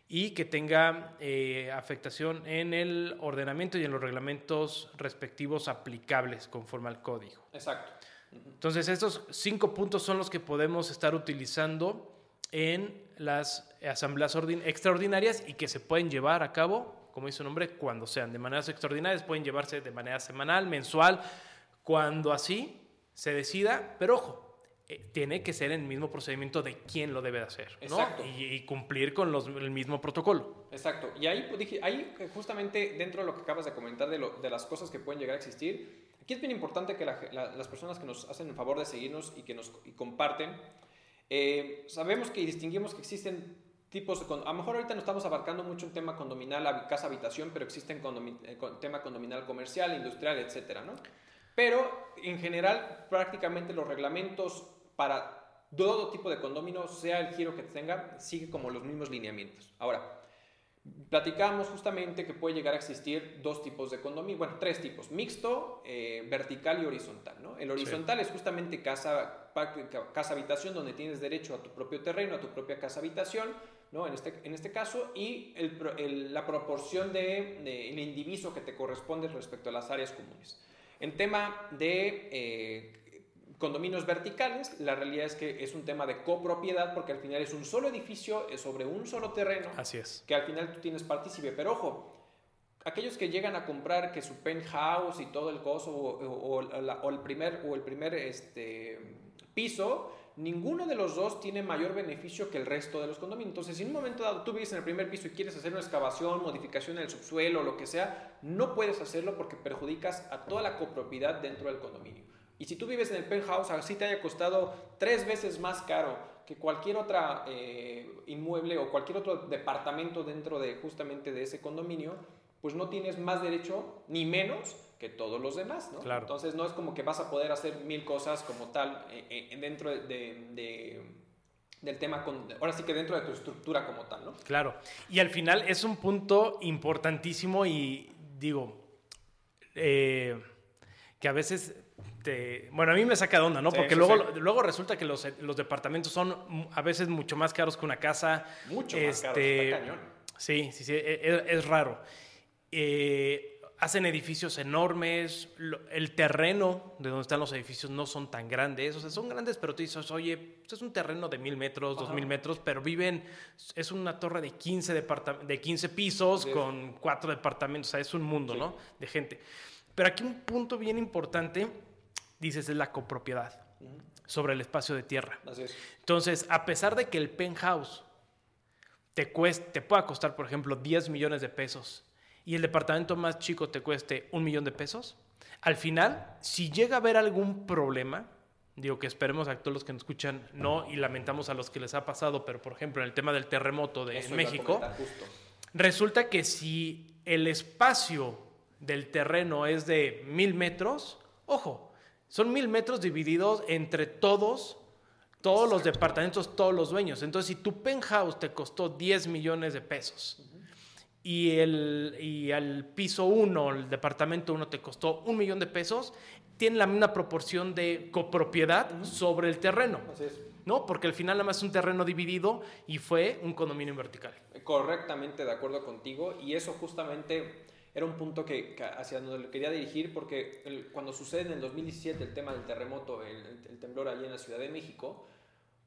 y que tenga eh, afectación en el ordenamiento y en los reglamentos respectivos aplicables conforme al código. Exacto. Entonces, estos cinco puntos son los que podemos estar utilizando en las asambleas extraordinarias y que se pueden llevar a cabo, como dice su nombre, cuando sean de maneras extraordinarias, pueden llevarse de manera semanal, mensual, cuando así se decida, pero ojo, eh, tiene que ser el mismo procedimiento de quién lo debe de hacer, ¿no? Y, cumplir con los, el mismo protocolo. Exacto. Y ahí, pues, dije, ahí eh, justamente dentro de lo que acabas de comentar de, lo, de las cosas que pueden llegar a existir, aquí es bien importante que las personas que nos hacen el favor de seguirnos y que nos comparten, eh, sabemos que distinguimos que existen tipos, a lo mejor ahorita no estamos abarcando mucho un tema condominal, casa, habitación, pero existen tema condominal comercial, industrial, etcétera, ¿no? Pero en general, prácticamente los reglamentos para todo tipo de condominio, sea el giro que tenga, sigue como los mismos lineamientos. Ahora, platicamos justamente que puede llegar a existir dos tipos de condominio, bueno, tres tipos, mixto, eh, vertical y horizontal. ¿no? El horizontal es justamente casa, casa habitación, donde tienes derecho a tu propio terreno, a tu propia casa habitación, ¿no? en, este, en este caso, y la proporción del de, indiviso que te corresponde respecto a las áreas comunes. En tema de eh, condominios verticales, la realidad es que es un tema de copropiedad porque al final es un solo edificio es sobre un solo terreno. Así es. Que al final tú tienes partícipe. Pero ojo, aquellos que llegan a comprar que su penthouse y todo el coso o, el primer, o el primer este, piso, ninguno de los dos tiene mayor beneficio que el resto de los condominios. Entonces, si en un momento dado tú vives en el primer piso y quieres hacer una excavación, modificación en el subsuelo, o lo que sea, no puedes hacerlo porque perjudicas a toda la copropiedad dentro del condominio. Y si tú vives en el penthouse, así te haya costado tres veces más caro que cualquier otra eh, inmueble o cualquier otro departamento dentro de justamente de ese condominio, pues no tienes más derecho ni menos que todos los demás, ¿no? Claro. Entonces no es como que vas a poder hacer mil cosas como tal eh, eh, dentro de, del tema, con, ahora sí que dentro de tu estructura como tal, ¿no? Claro. Y al final es un punto importantísimo y digo, eh, que a veces te, bueno, a mí me saca de onda, ¿no? Porque luego, luego resulta que los, los, departamentos son a veces mucho más caros que una casa. Mucho más caros, este, está cañón. Sí, sí, sí, es, e, es raro. Eh, hacen edificios enormes, el terreno de donde están los edificios no son tan grandes, o sea, son grandes, pero tú dices, oye, pues es un terreno de mil metros, dos mil metros, pero viven, es una torre de 15, de 15 pisos con cuatro departamentos, o sea, es un mundo, ¿no? De gente. Pero aquí un punto bien importante, dices, es la copropiedad sobre el espacio de tierra. Así es. Entonces, a pesar de que el penthouse te, cueste, te pueda costar, por ejemplo, 10 millones de pesos, y el departamento más chico te cueste un millón de pesos, al final, si llega a haber algún problema, digo que esperemos a todos los que nos escuchan, no, y lamentamos a los que les ha pasado, pero por ejemplo en el tema del terremoto de México, resulta que si el espacio del terreno es de mil metros, ojo, son mil metros divididos entre todos, todos los departamentos, todos los dueños. Entonces, si tu penthouse te costó 10 millones de pesos, y, el, y al piso 1, el departamento 1 te costó un millón de pesos, tiene la misma proporción de copropiedad sobre el terreno. Así es. ¿No? Porque al final nada más es un terreno dividido y fue un condominio en vertical. Correctamente de acuerdo contigo y eso justamente era un punto que, hacia donde lo quería dirigir porque cuando sucede en el 2017 el tema del terremoto, el, el temblor allí en la Ciudad de México,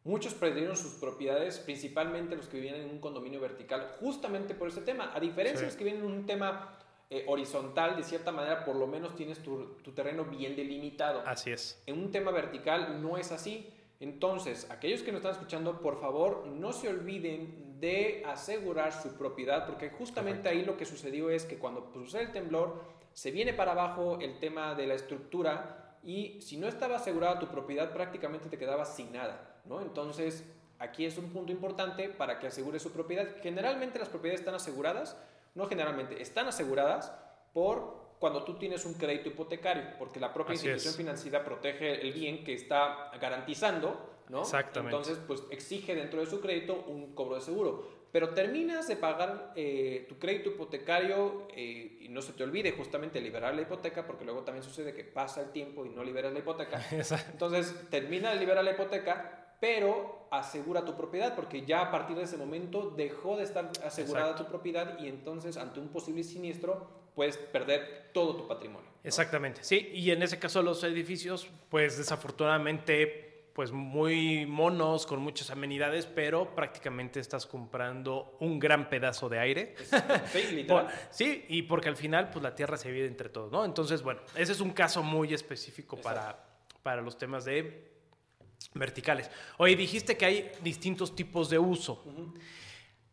Muchos perdieron sus propiedades, principalmente los que vivían en un condominio vertical, justamente por ese tema. A diferencia de los que viven en un tema eh, horizontal, de cierta manera, por lo menos tienes tu, tu, terreno bien delimitado. Así es. En un tema vertical no es así. Entonces, aquellos que nos están escuchando, por favor, no se olviden de asegurar su propiedad, porque justamente ahí lo que sucedió es que cuando sucede el temblor, se viene para abajo el tema de la estructura y si no estaba asegurada tu propiedad, prácticamente te quedabas sin nada, ¿no? Entonces, aquí es un punto importante para que asegure su propiedad. Generalmente las propiedades están aseguradas, no generalmente, están aseguradas por cuando tú tienes un crédito hipotecario, porque la propia institución financiera protege el bien que está garantizando, ¿no? Exactamente. Entonces, pues exige dentro de su crédito un cobro de seguro. Pero terminas de pagar eh, tu crédito hipotecario eh, y no se te olvide justamente liberar la hipoteca, porque luego también sucede que pasa el tiempo y no liberas la hipoteca. Entonces, termina de liberar la hipoteca, pero asegura tu propiedad, porque ya a partir de ese momento dejó de estar asegurada tu propiedad y entonces ante un posible siniestro puedes perder todo tu patrimonio. Exactamente, sí, y en ese caso los edificios, pues desafortunadamente, pues muy monos, con muchas amenidades, pero prácticamente estás comprando un gran pedazo de aire. Sí, literal. sí, y porque al final, pues la tierra se divide entre todos, ¿no? Entonces, bueno, ese es un caso muy específico para, para los temas de verticales. Oye, dijiste que hay distintos tipos de uso.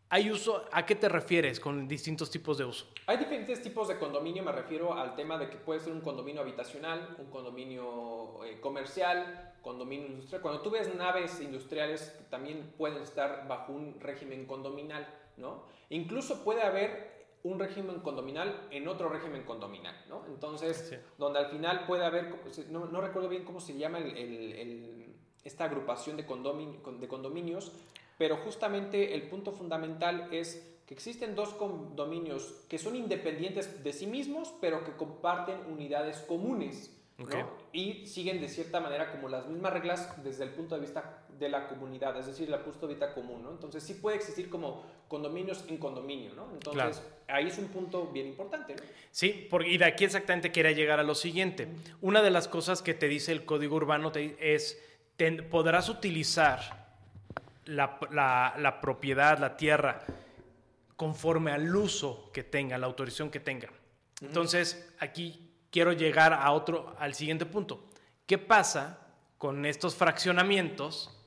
¿Hay uso? ¿A qué te refieres con distintos tipos de uso? Hay diferentes tipos de condominio, me refiero al tema de que puede ser un condominio habitacional, un condominio eh, comercial, condominio industrial. Cuando tú ves naves industriales, también pueden estar bajo un régimen condominal, ¿no? Incluso puede haber un régimen condominal en otro régimen condominal, ¿no? Entonces, donde al final puede haber, no, recuerdo bien cómo se llama esta agrupación de, de condominios, pero justamente el punto fundamental es que existen dos condominios que son independientes de sí mismos, pero que comparten unidades comunes. Y siguen de cierta manera como las mismas reglas desde el punto de vista de la comunidad, es decir, el punto de vista común. ¿no? Entonces sí puede existir como condominios en condominio. ¿no? Entonces ahí es un punto bien importante. Sí, porque, y de aquí exactamente quería llegar a lo siguiente. Una de las cosas que te dice el código urbano es, podrás utilizar la, propiedad, la tierra, conforme al uso que tenga, la autorización que tenga. Entonces, aquí quiero llegar a otro, al siguiente punto. ¿Qué pasa con estos fraccionamientos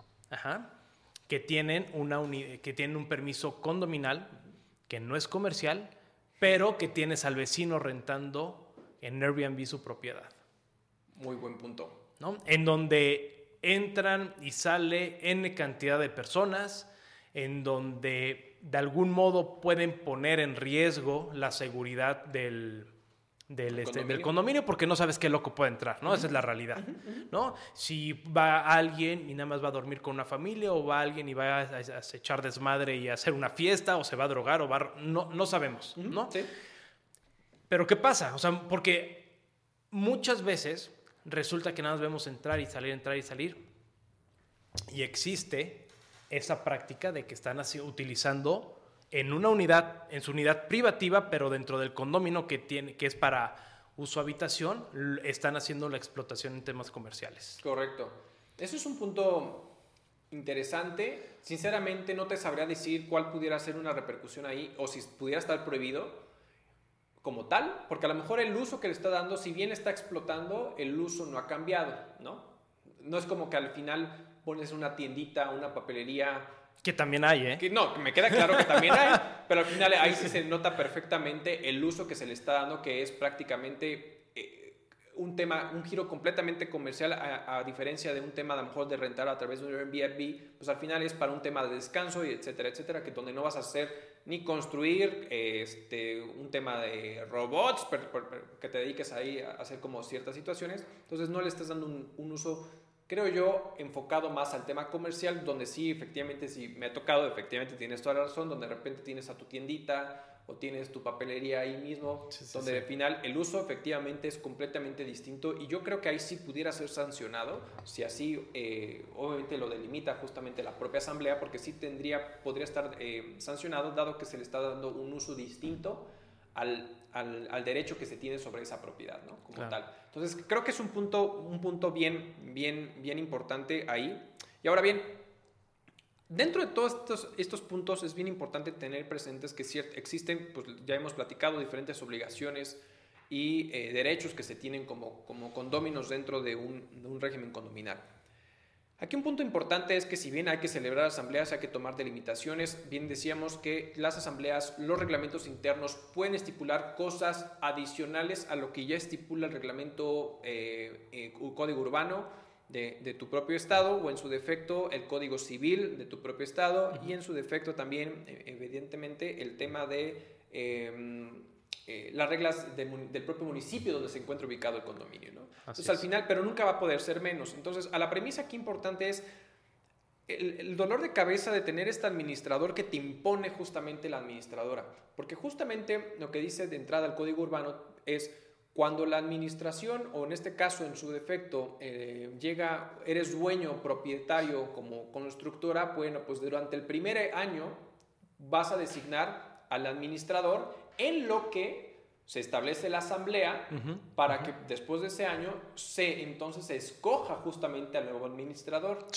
que, tienen una que tienen un permiso condominal, que no es comercial, pero que tienes al vecino rentando en Airbnb su propiedad? Muy buen punto. ¿no? En donde entran y sale N cantidad de personas, en donde de algún modo pueden poner en riesgo la seguridad del, del, este, condominio? del condominio porque no sabes qué loco puede entrar, ¿no? Esa es la realidad, ¿no? Si va alguien y nada más va a dormir con una familia o va alguien y va a, echar desmadre y a hacer una fiesta o se va a drogar o va no, no sabemos, ¿no? Sí. Pero ¿qué pasa? O sea, porque muchas veces resulta que nada más vemos entrar y salir, entrar y salir. Y existe esa práctica de que están utilizando en una unidad, en su unidad privativa, pero dentro del condominio que, tiene, que es para uso habitación, están haciendo la explotación en temas comerciales. Correcto. Eso es un punto interesante. Sinceramente no te sabría decir cuál pudiera ser una repercusión ahí o si pudiera estar prohibido como tal, porque a lo mejor el uso que le está dando, si bien está explotando, el uso no ha cambiado, ¿no? No es como que al final pones una tiendita, una papelería. Que también hay, ¿eh? Que, no, me queda claro que también hay, pero al final ahí sí se nota perfectamente el uso que se le está dando, que es prácticamente un tema, un giro completamente comercial, a, diferencia de un tema a lo mejor de rentar a través de un Airbnb, pues al final es para un tema de descanso y etcétera, etcétera, que donde no vas a hacer ni construir este, un tema de robots que te dediques ahí a hacer como ciertas situaciones. Entonces no le estás dando un, uso, creo yo, enfocado más al tema comercial, donde sí, efectivamente, sí me ha tocado, efectivamente tienes toda la razón, donde de repente tienes a tu tiendita o tienes tu papelería ahí mismo, donde al final el uso efectivamente es completamente distinto y yo creo que ahí sí pudiera ser sancionado, si así eh, obviamente lo delimita justamente la propia asamblea, porque sí tendría, podría estar eh, sancionado dado que se le está dando un uso distinto al, al, derecho que se tiene sobre esa propiedad, ¿no? Como tal. Entonces creo que es un punto, un punto bien, bien, bien importante ahí. Y ahora bien, Dentro de todos estos, estos, puntos es bien importante tener presentes que existen, pues ya hemos platicado, diferentes obligaciones y eh, derechos que se tienen como, como condóminos dentro de un, de un régimen condominal. Aquí un punto importante es que si bien hay que celebrar asambleas, hay que tomar delimitaciones, bien decíamos que las asambleas, los reglamentos internos pueden estipular cosas adicionales a lo que ya estipula el reglamento eh, eh, código urbano de, tu propio estado o en su defecto el código civil de tu propio estado y en su defecto también eh, evidentemente el tema de em, eh, las reglas del propio municipio donde se encuentra ubicado el condominio. ¿no? Entonces, al final, pero nunca va a poder ser menos. Entonces, a la premisa aquí importante es el, dolor de cabeza de tener este administrador que te impone justamente la administradora. Porque justamente lo que dice de entrada el código urbano es cuando la administración, o en este caso en su defecto, eh, llega, eres dueño, propietario como constructora, bueno, pues durante el primer año vas a designar al administrador en lo que se establece la asamblea para que después de ese año se entonces se escoja justamente al nuevo administrador.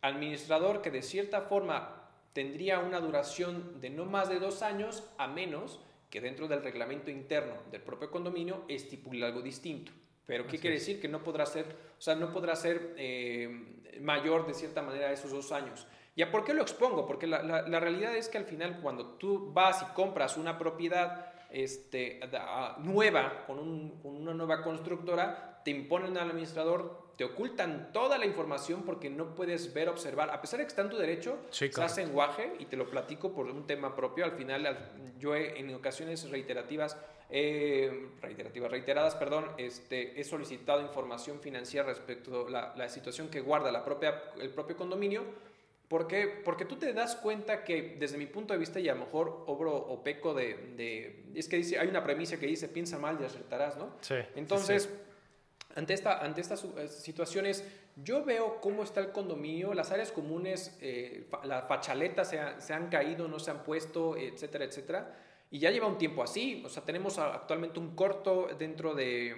Administrador que de cierta forma tendría una duración de no más de dos años a menos que dentro del reglamento interno del propio condominio estipule algo distinto. Pero ¿qué quiere decir? Que no podrá ser, o sea, no podrá ser eh, mayor de cierta manera esos dos años. ¿Y a por qué lo expongo? Porque la, la, realidad es que al final cuando tú vas y compras una propiedad este, nueva con, un, con, una nueva constructora, te imponen al administrador, te ocultan toda la información porque no puedes ver, observar, a pesar de que está en tu derecho, se hace en guaje y te lo platico por un tema propio. Al final, yo en ocasiones reiterativas, eh, reiterativas, reiteradas, perdón, este, he solicitado información financiera respecto a la, la situación que guarda la propia, el propio condominio ¿Por qué? Porque tú te das cuenta que desde mi punto de vista, y a lo mejor obro o peco de, es que dice, hay una premisa que dice, piensa mal y acertarás, ¿no? Sí. Entonces, Ante, esta, ante estas eh, situaciones, yo veo cómo está el condominio, las áreas comunes, eh, las fachaletas se, se, han caído, no se han puesto, etcétera, etcétera. Y ya lleva un tiempo así, o sea, tenemos actualmente un corto dentro de,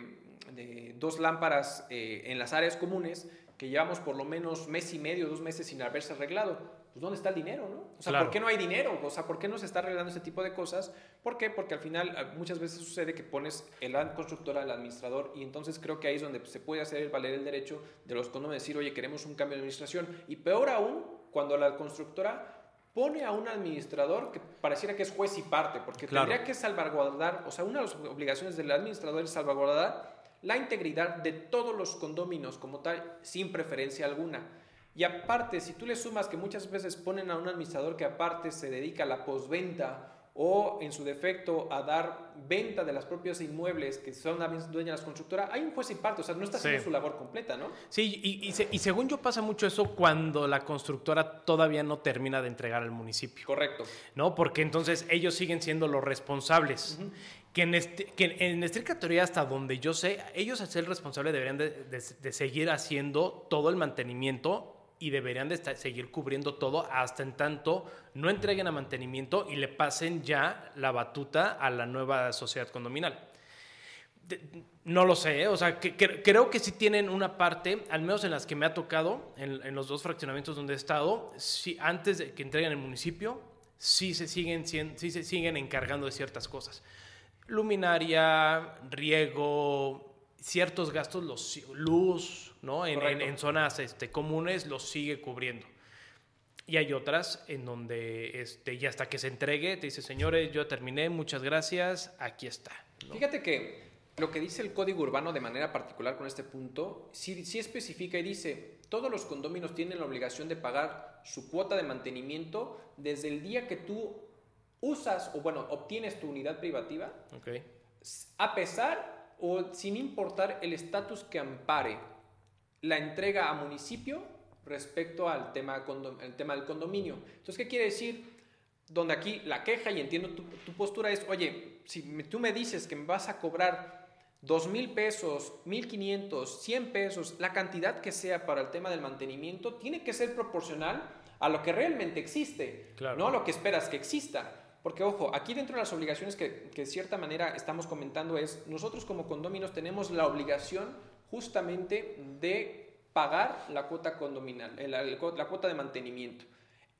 de dos lámparas eh, en las áreas comunes que llevamos por lo menos mes y medio, dos meses sin haberse arreglado. Pues ¿dónde está el dinero, no? O sea, ¿por qué no hay dinero? O sea, ¿por qué no se está arreglando ese tipo de cosas? ¿Por qué? Porque al final ah, muchas veces sucede que pones el constructor al administrador y entonces creo que ahí es donde se puede hacer valer el derecho de los condominios decir, oye, queremos un cambio de administración. Y peor aún, cuando la constructora pone a un administrador que pareciera que es juez y parte, porque tendría que salvaguardar, o sea, una de las obligaciones del administrador es salvaguardar la integridad de todos los condóminos como tal, sin preferencia alguna. Y aparte, si tú le sumas que muchas veces ponen a un administrador que aparte se dedica a la posventa o en su defecto a dar venta de las propias inmuebles que son la dueña de las constructoras, hay un juez y parte, o sea, no está haciendo su labor completa, ¿no? Sí, y, y, según yo pasa mucho eso cuando la constructora todavía no termina de entregar al municipio. Correcto. ¿No? Porque entonces ellos siguen siendo los responsables que en, este, que en estricta teoría, hasta donde yo sé, ellos al ser responsables deberían de, seguir haciendo todo el mantenimiento y deberían de seguir cubriendo todo hasta en tanto no entreguen a mantenimiento y le pasen ya la batuta a la nueva sociedad condominal. no lo sé, ¿eh? o sea, que, creo que sí tienen una parte, al menos en las que me ha tocado, en, en, los dos fraccionamientos donde he estado, sí, antes de que entreguen el municipio, sí se siguen, sí se siguen encargando de ciertas cosas luminaria, riego, ciertos gastos, los, luz, ¿no? En, zonas este, comunes los sigue cubriendo. Y hay otras en donde este, y hasta que se entregue te dice, señores, yo terminé, muchas gracias, aquí está. Fíjate que lo que dice el código urbano de manera particular con este punto, sí, sí especifica y dice, todos los condóminos tienen la obligación de pagar su cuota de mantenimiento desde el día que tú usas o bueno, obtienes tu unidad privativa a pesar o sin importar el estatus que ampare la entrega a municipio respecto al tema, el tema del condominio. Entonces, ¿qué quiere decir? Donde aquí la queja, y entiendo tu, postura, es, oye, si tú me dices que me vas a cobrar dos mil pesos, mil quinientos, cien pesos, la cantidad que sea para el tema del mantenimiento, tiene que ser proporcional a lo que realmente existe, no a lo que esperas que exista. Porque, ojo, aquí dentro de las obligaciones que, de cierta manera estamos comentando es, nosotros como condóminos tenemos la obligación justamente de pagar la cuota condominal, la, cuota de mantenimiento.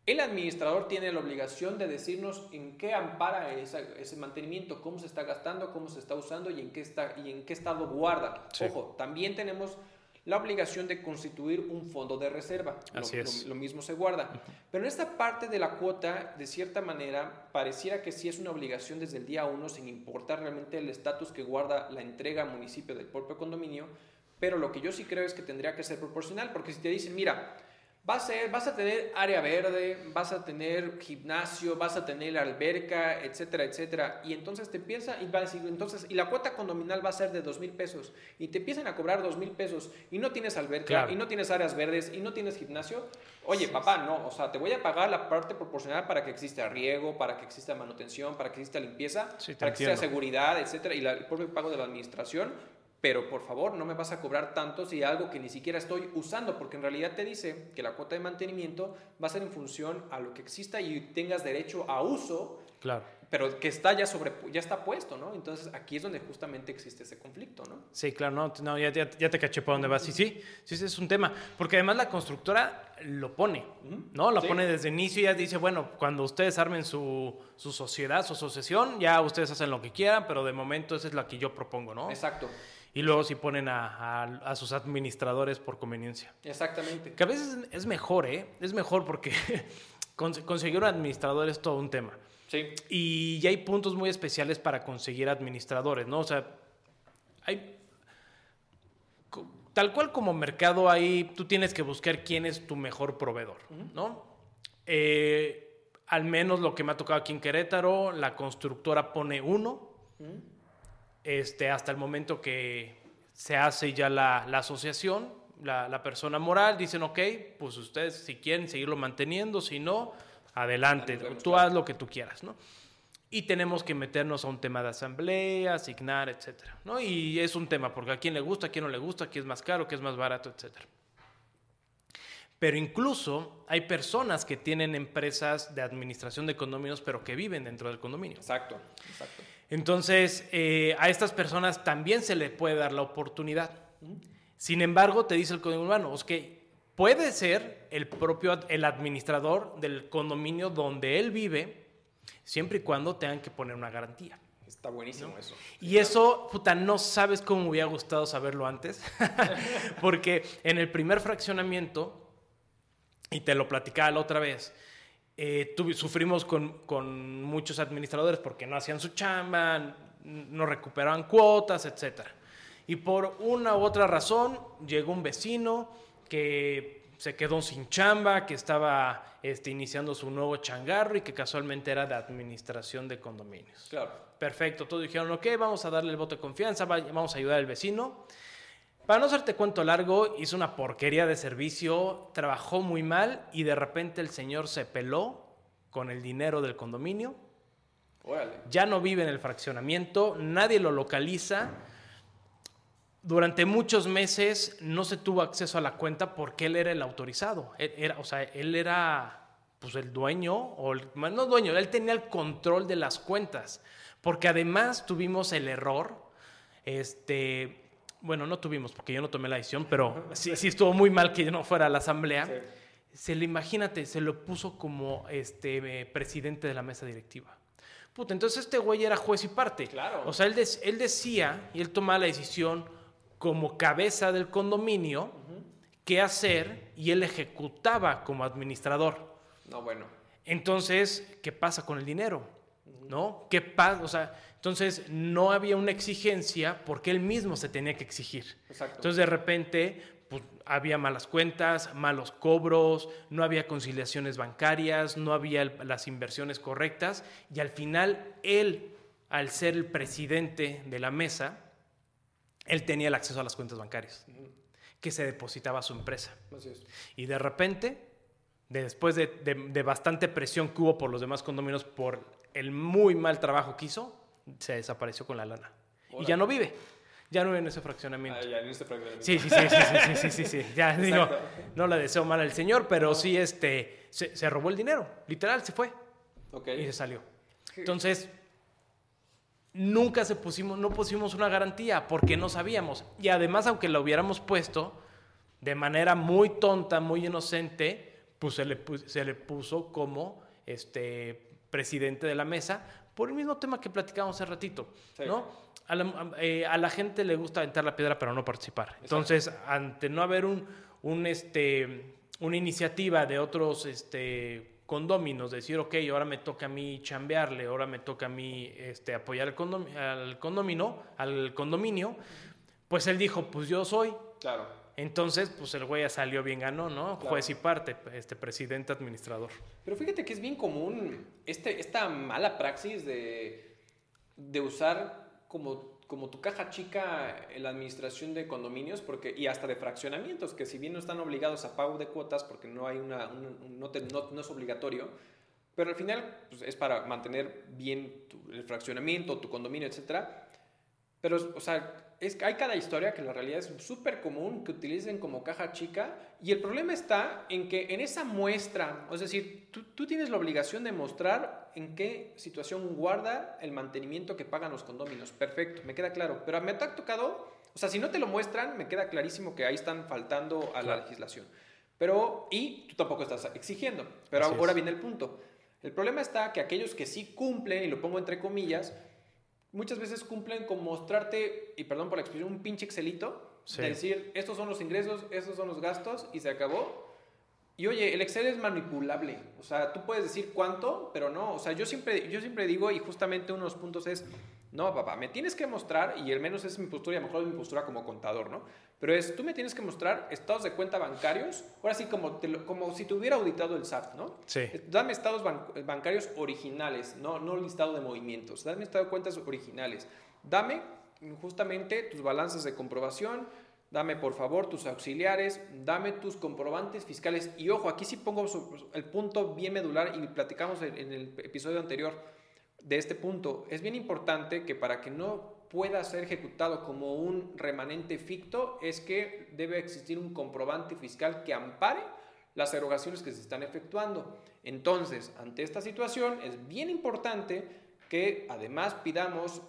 El administrador tiene la obligación de decirnos en qué ampara ese mantenimiento, cómo se está gastando, cómo se está usando y en qué, está, y en qué estado guarda. Ojo, también tenemos la obligación de constituir un fondo de reserva. Así lo, es. Lo, mismo se guarda. Pero en esta parte de la cuota, de cierta manera, pareciera que sí es una obligación desde el día uno, sin importar realmente el estatus que guarda la entrega al municipio del propio condominio. Pero lo que yo sí creo es que tendría que ser proporcional, porque si te dicen, mira, Va a ser, vas a tener área verde, vas a tener gimnasio, vas a tener alberca, etcétera, etcétera. Y entonces te empieza, y va a decir, entonces, y la cuota condominal va a ser de dos mil pesos. Y te empiezan a cobrar dos mil pesos y no tienes alberca, y no tienes áreas verdes, y no tienes gimnasio. Oye, papá, no, o sea, te voy a pagar la parte proporcional para que exista riego, para que exista manutención, para que exista limpieza, para que exista seguridad, etcétera, y la, el propio pago de la administración pero por favor no me vas a cobrar tanto si algo que ni siquiera estoy usando, porque en realidad te dice que la cuota de mantenimiento va a ser en función a lo que exista y tengas derecho a uso, claro. pero que está ya, sobre, ya está puesto, ¿no? Entonces aquí es donde justamente existe ese conflicto, ¿no? Sí, claro, no, no ya, ya, te caché por dónde vas. Sí, sí, sí, ese es un tema, porque además la constructora lo pone, ¿no? Lo pone desde el inicio y ya dice, bueno, cuando ustedes armen su, su sociedad, su asociación, ya ustedes hacen lo que quieran, pero de momento esa es la que yo propongo, ¿no? Exacto y luego si ponen a, a, sus administradores por conveniencia. Exactamente. Que a veces es mejor, ¿eh? Es mejor porque conseguir un administrador es todo un tema. Sí. Y ya hay puntos muy especiales para conseguir administradores, ¿no? O sea, hay... Tal cual como mercado hay, tú tienes que buscar quién es tu mejor proveedor, ¿no? Eh, al menos lo que me ha tocado aquí en Querétaro, la constructora pone uno este, hasta el momento que se hace ya la, asociación, la, persona moral, dicen, ok, pues ustedes si quieren seguirlo manteniendo, si no, adelante, tú haz lo que tú quieras, ¿no? Y tenemos que meternos a un tema de asamblea, asignar, etcétera, ¿no? Y es un tema, porque a quién le gusta, a quién no le gusta, quién es más caro, quién es más barato, etcétera. Pero incluso hay personas que tienen empresas de administración de condominios, pero que viven dentro del condominio. Exacto, exacto. Entonces, eh, a estas personas también se le puede dar la oportunidad. Sin embargo, te dice el código humano, es que puede ser el propio el administrador del condominio donde él vive, siempre y cuando tengan que poner una garantía. Está buenísimo eso. Y eso, puta, no sabes cómo me hubiera gustado saberlo antes. Porque en el primer fraccionamiento, y te lo platicaba la otra vez, eh, sufrimos con, muchos administradores porque no hacían su chamba, no recuperaban cuotas, etc. Y por una u otra razón llegó un vecino que se quedó sin chamba, que estaba este, iniciando su nuevo changarro y que casualmente era de administración de condominios. Claro. Perfecto, todos dijeron, ok, vamos a darle el voto de confianza, vamos a ayudar al vecino. Para no hacerte cuento largo, hizo una porquería de servicio, trabajó muy mal y de repente el señor se peló con el dinero del condominio. Ya no vive en el fraccionamiento, nadie lo localiza. Durante muchos meses no se tuvo acceso a la cuenta porque él era el autorizado. era, o sea, él era pues, el dueño, o no dueño, él tenía el control de las cuentas. Porque además tuvimos el error, este, bueno, no tuvimos porque yo no tomé la decisión, pero sí, sí estuvo muy mal que yo no fuera a la asamblea. Se le, imagínate, se lo puso como este eh, presidente de la mesa directiva. Puta, entonces este güey era juez y parte. Claro. O sea, él, él decía y él tomaba la decisión como cabeza del condominio qué hacer y él ejecutaba como administrador. No, bueno. Entonces, ¿qué pasa con el dinero? ¿No? ¿Qué pasa? O sea, entonces no había una exigencia porque él mismo se tenía que exigir. Exacto. Entonces de repente pues, había malas cuentas, malos cobros, no había conciliaciones bancarias, no había las inversiones correctas y al final él, al ser el presidente de la mesa, él tenía el acceso a las cuentas bancarias que se depositaba a su empresa. Así es. Y de repente, después de, de bastante presión que hubo por los demás condominios por el muy mal trabajo que hizo, se desapareció con la lana. Y ya no vive. Ya no vive en ese fraccionamiento. Ah, ya en ese fraccionamiento. Sí, sí, sí, sí, sí, sí, sí, Ya digo, no le deseo mal al señor, pero sí este, se, robó el dinero. Literal, se fue. Y se salió. Entonces, nunca se pusimos, no pusimos una garantía porque no sabíamos. Y además, aunque la hubiéramos puesto de manera muy tonta, muy inocente, pues se le, se le puso como este, presidente de la mesa por el mismo tema que platicábamos hace ratito, ¿no? A la, eh, a la, gente le gusta aventar la piedra pero no participar. Entonces, ante no haber un, un, este, una iniciativa de otros este, condóminos, decir, ok, ahora me toca a mí chambearle, ahora me toca a mí este, apoyar al, al condomino, al condominio, pues él dijo, pues yo soy. Claro. Entonces, pues el güey ya salió bien ganó, ¿no? Juez y parte, este presidente administrador. Pero fíjate que es bien común este, esta mala praxis de, de usar como, como tu caja chica en la administración de condominios porque, y hasta de fraccionamientos, que si bien no están obligados a pago de cuotas porque no, hay una, no, no, es obligatorio, pero al final pues, es para mantener bien el fraccionamiento, tu condominio, etcétera. Pero, o sea, es, hay cada historia que la realidad es súper común que utilicen como caja chica y el problema está en que en esa muestra, es decir, tú, tú, tienes la obligación de mostrar en qué situación guarda el mantenimiento que pagan los condóminos. Perfecto, me queda claro. Pero me ha tocado, o sea, si no te lo muestran, me queda clarísimo que ahí están faltando a la legislación. Pero, y tú tampoco estás exigiendo. Pero ahora viene el punto. El problema está que aquellos que sí cumplen, y lo pongo entre comillas, muchas veces cumplen con mostrarte, y perdón por la expresión, un pinche Excelito, de decir, estos son los ingresos, estos son los gastos, y se acabó. Y oye, el Excel es manipulable. O sea, tú puedes decir cuánto, pero no. O sea, yo siempre, yo siempre digo, y justamente uno de los puntos es, no, papá, me tienes que mostrar, y al menos es mi postura, y a lo mejor es mi postura como contador, ¿no? Pero es, tú me tienes que mostrar estados de cuenta bancarios, ahora sí, como, como si te hubiera auditado el SAT, ¿no? Sí. Dame estados bancarios originales, no, no listado de movimientos. Dame estado de cuentas originales. Dame justamente tus balanzas de comprobación, dame por favor tus auxiliares, dame tus comprobantes fiscales. Y ojo, aquí sí pongo el punto bien medular y platicamos en el episodio anterior de este punto. Es bien importante que para que no pueda ser ejecutado como un remanente ficto es que debe existir un comprobante fiscal que ampare las erogaciones que se están efectuando. Entonces, ante esta situación es bien importante que además pidamos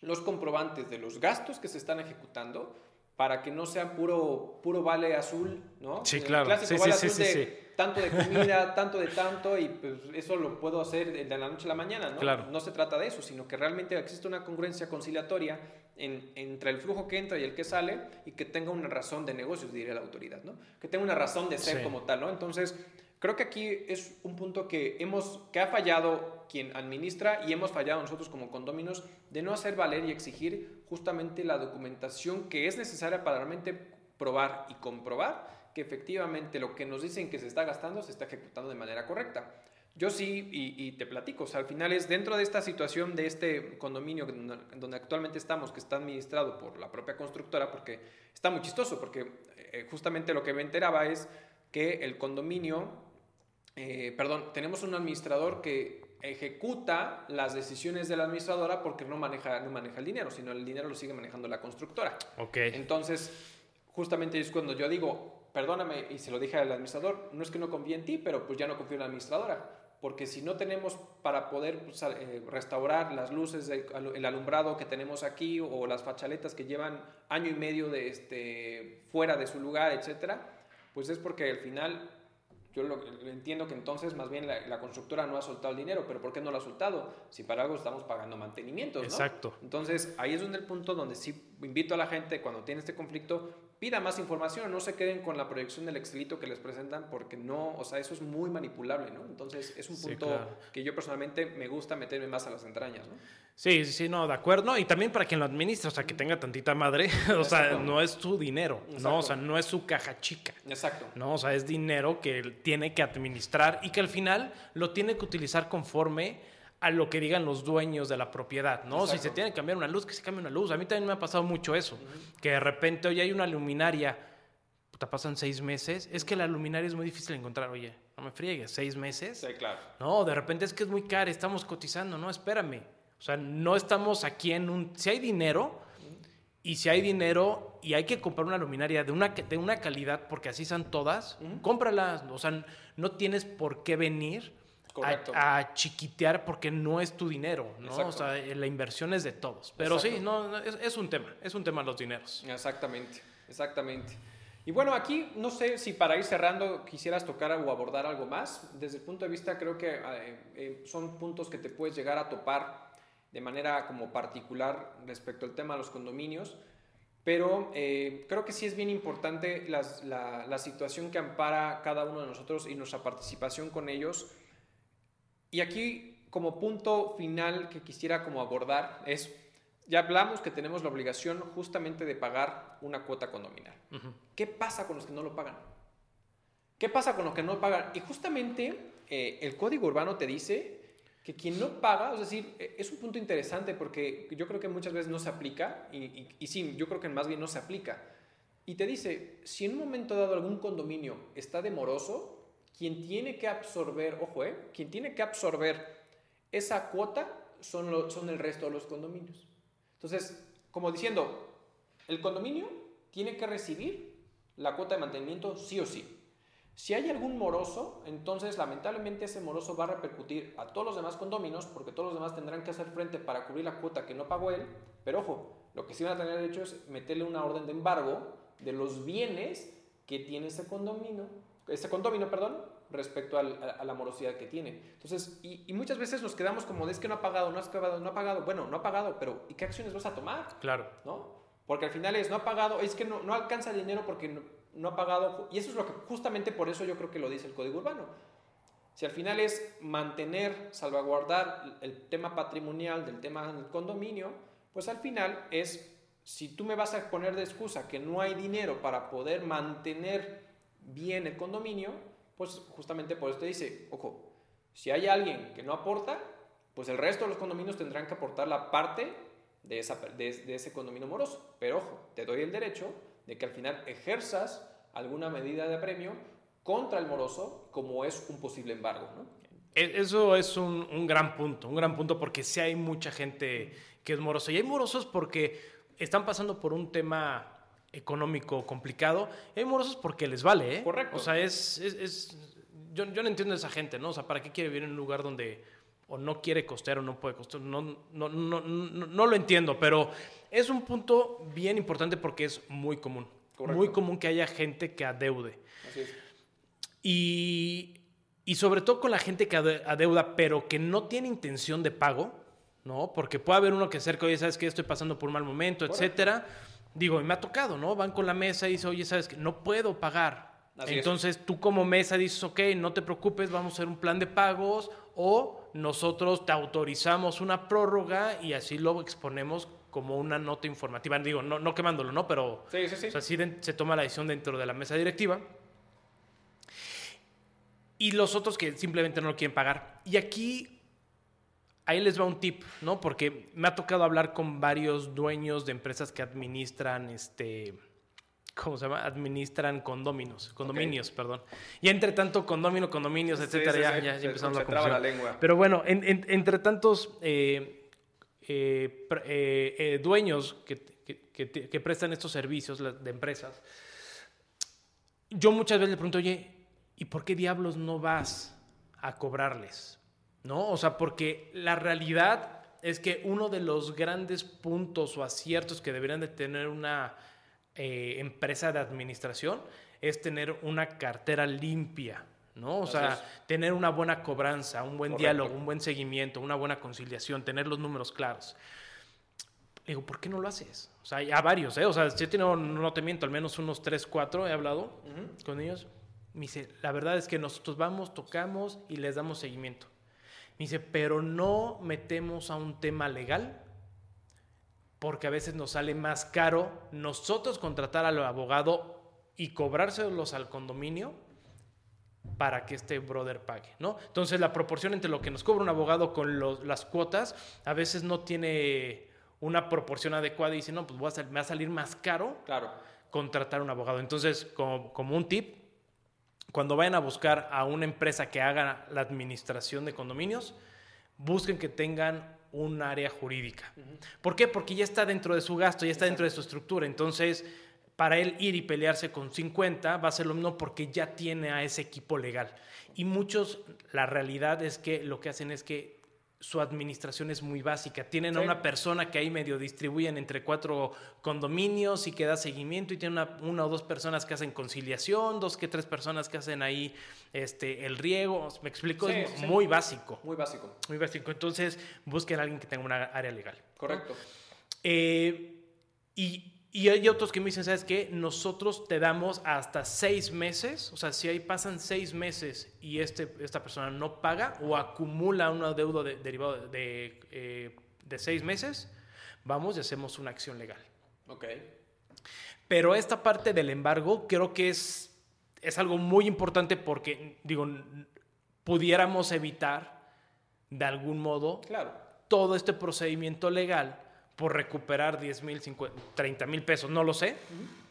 los comprobantes de los gastos que se están ejecutando para que no sea puro, puro vale azul, ¿no? Sí, claro. sí, vale azul de tanto de comida, tanto de tanto, y pues eso lo puedo hacer de la noche a la mañana, ¿no? Claro. No se trata de eso, sino que realmente existe una congruencia conciliatoria en, entre el flujo que entra y el que sale, y que tenga una razón de negocios, diría la autoridad, ¿no? Que tenga una razón de ser como tal, ¿no? Entonces, creo que aquí es un punto que, hemos, que ha fallado quien administra y hemos fallado nosotros como condóminos de no hacer valer y exigir justamente la documentación que es necesaria para realmente probar y comprobar que efectivamente lo que nos dicen que se está gastando se está ejecutando de manera correcta. Yo sí, y, te platico, o sea, al final es dentro de esta situación, de este condominio donde actualmente estamos, que está administrado por la propia constructora, porque está muy chistoso, porque eh, justamente lo que me enteraba es que el condominio eh, perdón, tenemos un administrador que ejecuta las decisiones de la administradora porque no maneja, no maneja el dinero, sino el dinero lo sigue manejando la constructora. Ok. Entonces, justamente es cuando yo digo, perdóname, y se lo dije al administrador, no es que no confíe en ti, pero pues ya no confío en la administradora. Porque si no tenemos para poder pues, eh, restaurar las luces, el alumbrado que tenemos aquí o las fachaletas que llevan año y medio de este, fuera de su lugar, etcétera, pues es porque al final yo lo, entiendo que entonces más bien la, constructora no ha soltado el dinero, pero ¿por qué no lo ha soltado? Si para algo estamos pagando mantenimientos, ¿no? Exacto. Entonces ahí es donde el punto donde sí invito a la gente cuando tiene este conflicto, pida más información, no se queden con la proyección del Excelito que les presentan porque no, o sea, eso es muy manipulable, ¿no? Entonces es un punto que yo personalmente me gusta meterme más a las entrañas, ¿no? Sí, sí, no, de acuerdo. Y también para quien lo administra, o sea, que tenga tantita madre, o sea, no es su dinero, ¿no? O sea, no es su caja chica. Exacto. No, o sea, es dinero que él tiene que administrar y que al final lo tiene que utilizar conforme a lo que digan los dueños de la propiedad, ¿no? Si se tiene que cambiar una luz, que se cambie una luz. A mí también me ha pasado mucho eso, que de repente, oye, hay una luminaria, te pasan seis meses, es que la luminaria es muy difícil de encontrar, oye, no me friegues, seis meses. Sí, claro. No, de repente es que es muy caro, estamos cotizando, no, espérame o sea, no estamos aquí en un... Si hay dinero, y si hay dinero y hay que comprar una luminaria de una, de una calidad, porque así son todas, cómpralas. O sea, no tienes por qué venir a, chiquitear porque no es tu dinero, ¿no? O sea, la inversión es de todos. Pero sí, no, es, es, un tema, es un tema los dineros. Exactamente, exactamente. Y bueno, aquí no sé si para ir cerrando quisieras tocar o abordar algo más. Desde el punto de vista creo que eh, eh, son puntos que te puedes llegar a topar de manera como particular respecto al tema de los condominios. Pero eh, creo que sí es bien importante la, la, situación que ampara cada uno de nosotros y nuestra participación con ellos. Y aquí como punto final que quisiera como abordar es ya hablamos que tenemos la obligación justamente de pagar una cuota condominal. ¿Qué pasa con los que no lo pagan? ¿Qué pasa con los que no pagan? Y justamente eh, el código urbano te dice que quien no paga, es decir, eh, es un punto interesante porque yo creo que muchas veces no se aplica, y, y, sí, yo creo que más bien no se aplica. Y te dice, si en un momento dado algún condominio está demoroso, quien tiene que absorber, ojo, eh, quien tiene que absorber esa cuota son, son el resto de los condominios. Entonces, como diciendo, el condominio tiene que recibir la cuota de mantenimiento sí o sí. Si hay algún moroso, entonces lamentablemente ese moroso va a repercutir a todos los demás condominios porque todos los demás tendrán que hacer frente para cubrir la cuota que no pagó él. Pero ojo, lo que sí van a tener derecho es meterle una orden de embargo de los bienes que tiene ese condominio, ese condominio, perdón, respecto a, la morosidad que tiene. Entonces, y, muchas veces nos quedamos como, es que no ha pagado, no ha pagado, no ha pagado. Bueno, no ha pagado, pero ¿y qué acciones vas a tomar? Claro. ¿No? Porque al final es, no ha pagado, es que no, no alcanza dinero porque no, ha pagado. Y eso es lo que, justamente por eso yo creo que lo dice el Código Urbano. Si al final es mantener, salvaguardar el tema patrimonial del tema del condominio, pues al final es, si tú me vas a poner de excusa que no hay dinero para poder mantener bien el condominio, pues justamente por eso te dice, ojo, si hay alguien que no aporta, pues el resto de los condominios tendrán que aportar la parte de, esa, de, ese condominio moroso. Pero ojo, te doy el derecho de que al final ejerzas alguna medida de apremio contra el moroso como es un posible embargo. E, eso es un, un, gran punto, un gran punto porque sí hay mucha gente que es moroso. Y hay morosos porque están pasando por un tema económico complicado. hay morosos porque les vale, ¿eh? Correcto. O sea, es, es, yo, yo, no entiendo a esa gente, ¿no? O sea, ¿para qué quiere vivir en un lugar donde o no quiere costear o no puede costear? No, no, no, no, lo entiendo, pero es un punto bien importante porque es muy común. Muy común que haya gente que adeude. Así es. Y, y sobre todo con la gente que adeuda, pero que no tiene intención de pago, ¿no? Porque puede haber uno que cerca, oye, ¿sabes que Estoy pasando por un mal momento, etcétera digo, me ha tocado, ¿no? Van con la mesa y dicen, oye, ¿sabes que No puedo pagar. Entonces tú como mesa dices, ok, no te preocupes, vamos a hacer un plan de pagos o nosotros te autorizamos una prórroga y así lo exponemos como una nota informativa. Digo, no, no quemándolo, ¿no? Pero sí, sí, sí. así se toma la decisión dentro de la mesa directiva. Y los otros que simplemente no lo quieren pagar. Y aquí ahí les va un tip, ¿no? Porque me ha tocado hablar con varios dueños de empresas que administran este. ¿Cómo se llama? Administran condominios, condominios, perdón. Y entre tanto, condomino, condominios, etcétera, ya, ya, ya empezamos a la lengua. Pero bueno, entre tantos eh, eh, eh, dueños que, que, prestan estos servicios de empresas, yo muchas veces le pregunto, oye, ¿y por qué diablos no vas a cobrarles? ¿No? O sea, porque la realidad es que uno de los grandes puntos o aciertos que deberían de tener una eh, empresa de administración es tener una cartera limpia, ¿no? O sea, tener una buena cobranza, un buen diálogo, un buen seguimiento, una buena conciliación, tener los números claros. digo, ¿por qué no lo haces? O sea, ya varios, ¿eh? O sea, si he tenido, no te miento, al menos unos 3, 4 he hablado con ellos. Me dice, la verdad es que nosotros vamos, tocamos y les damos seguimiento. Me dice, pero no metemos a un tema legal porque a veces nos sale más caro nosotros contratar al abogado y cobrárselos al condominio para que este brother pague, ¿no? Entonces la proporción entre lo que nos cobra un abogado con las cuotas a veces no tiene una proporción adecuada y dice, no, pues me va a salir más caro claro. contratar un abogado. Entonces, como, como un tip, cuando vayan a buscar a una empresa que haga la administración de condominios, busquen que tengan un área jurídica. ¿Por qué? Porque ya está dentro de su gasto, ya está dentro de su estructura. Entonces, para él ir y pelearse con 50 va a ser lo mismo porque ya tiene a ese equipo legal. Y muchos, la realidad es que lo que hacen es que su administración es muy básica. Tienen a una persona que ahí medio distribuyen entre cuatro condominios y que da seguimiento y tienen una, o dos personas que hacen conciliación, dos que tres personas que hacen ahí este, el riego. ¿Me explico? es muy básico. Muy básico. Muy básico. Entonces busquen a alguien que tenga una área legal. Correcto. Eh, y y hay otros que me dicen, ¿sabes qué? Nosotros te damos hasta seis meses, o sea, si ahí pasan seis meses y este, esta persona no paga o acumula un deuda de, derivado de, eh, de, seis meses, vamos y hacemos una acción legal. Ok. Pero esta parte del embargo creo que es, es algo muy importante porque, digo, pudiéramos evitar de algún modo claro. todo este procedimiento legal por recuperar 10 mil, 30 mil pesos, no lo sé,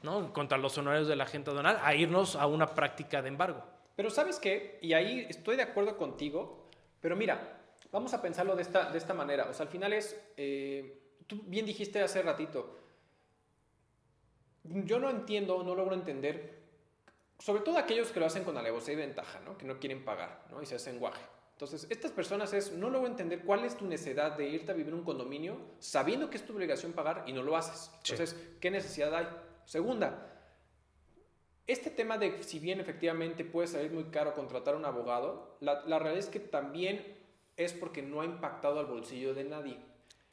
¿no? contra los honorarios de la gente donal, a irnos a una práctica de embargo. Pero sabes qué, y ahí estoy de acuerdo contigo, pero mira, vamos a pensarlo de esta, de esta manera. O sea, al final es, eh, tú bien dijiste hace ratito, yo no entiendo, no logro entender, sobre todo aquellos que lo hacen con alevosía y ventaja, ¿no? que no quieren pagar ¿no? y se hacen guaje. Entonces, estas personas es, no logro entender cuál es tu necesidad de irte a vivir en un condominio sabiendo que es tu obligación pagar y no lo haces. Entonces, ¿qué necesidad hay? Segunda, este tema de si bien efectivamente puede salir muy caro contratar a un abogado, la, la realidad es que también es porque no ha impactado al bolsillo de nadie.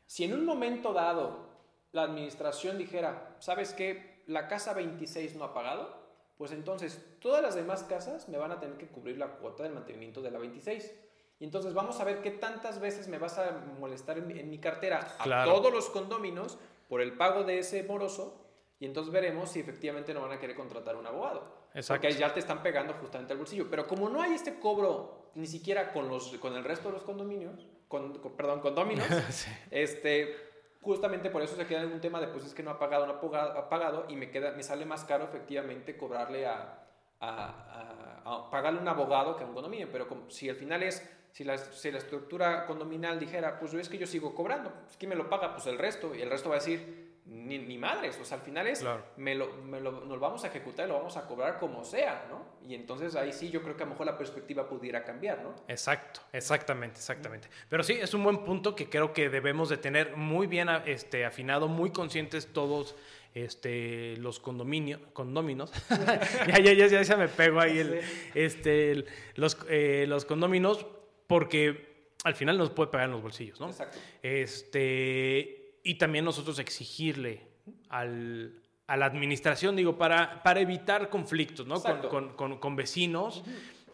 Si en un momento dado la administración dijera, ¿sabes qué? La casa 26 no ha pagado, pues entonces todas las demás casas me van a tener que cubrir la cuota del mantenimiento de la 26. Y entonces vamos a ver qué tantas veces me vas a molestar en, mi cartera a todos los condóminos por el pago de ese moroso. Y entonces veremos si efectivamente no van a querer contratar un abogado. Exacto. Porque ya te están pegando justamente al bolsillo. Pero como no hay este cobro ni siquiera con, los, con el resto de los condominios, con, perdón, condóminos, este, justamente por eso se queda en un tema de pues es que no ha pagado, no ha pagado, y me, queda, me sale más caro efectivamente cobrarle a, a, a, pagarle un abogado que a un condominio. Pero si al final es si la, si la estructura condominal dijera, pues es que yo sigo cobrando, pues ¿quién me lo paga? Pues el resto, y el resto va a decir, ni, ni madres, o sea, al final es, me lo, me lo, nos lo vamos a ejecutar y lo vamos a cobrar como sea, ¿no? Y entonces ahí sí yo creo que a lo mejor la perspectiva pudiera cambiar, ¿no? Exacto, exactamente, exactamente. Pero sí, es un buen punto que creo que debemos de tener muy bien este, afinado, muy conscientes todos este, los condominios, condóminos, ya, ya, ya, ya, se me pego ahí el, este, los, eh, los condóminos, porque al final nos puede pagar en los bolsillos, ¿no? Exacto. Este, y también nosotros exigirle al, a la administración, digo, para, para evitar conflictos, ¿no? Con, con, con, vecinos,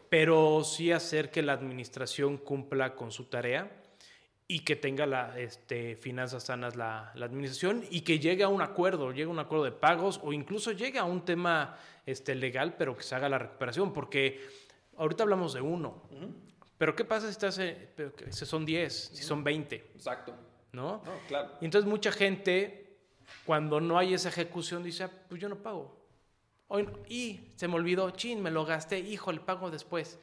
pero sí hacer que la administración cumpla con su tarea y que tenga la, este, finanzas sanas la, la, administración y que llegue a un acuerdo, llegue a un acuerdo de pagos o incluso llegue a un tema este, legal, pero que se haga la recuperación, porque ahorita hablamos de uno, pero ¿qué pasa si, estás, si son 10, si son 20? Exacto. ¿No? no claro. Y entonces mucha gente, cuando no hay esa ejecución, dice, ah, pues yo no pago. Hoy, y se me olvidó, chin, me lo gasté, hijo, le pago después.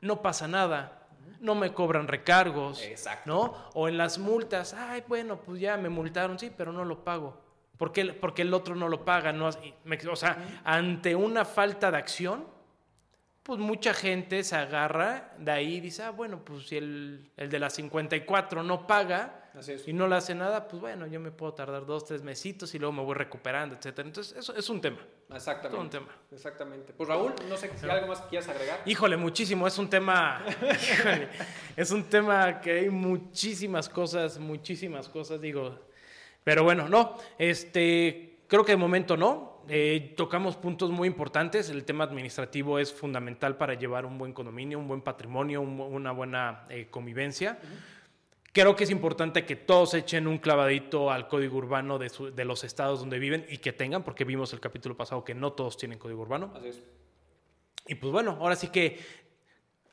No pasa nada. No me cobran recargos. Exacto. ¿No? O en las multas, ay, bueno, pues ya me multaron, sí, pero no lo pago. ¿Por qué? Porque el otro no lo paga. No, o sea, ante una falta de acción, pues mucha gente se agarra de ahí y dice, ah, bueno, pues si el, el de las 54 no paga y no le hace nada, pues bueno, yo me puedo tardar dos, tres mesitos y luego me voy recuperando, etcétera. Entonces, eso es un tema. Exactamente. Todo un tema. Exactamente. Pues Raúl, no sé si algo más quieras agregar. Híjole, muchísimo. Es un tema, es un tema que hay muchísimas cosas, muchísimas cosas, digo. Pero bueno, no, este, creo que de momento no. Eh, tocamos puntos muy importantes. El tema administrativo es fundamental para llevar un buen condominio, un buen patrimonio, una buena eh, convivencia. Creo que es importante que todos echen un clavadito al código urbano de, de, los estados donde viven y que tengan, porque vimos el capítulo pasado que no todos tienen código urbano. Así es. Y pues bueno, ahora sí que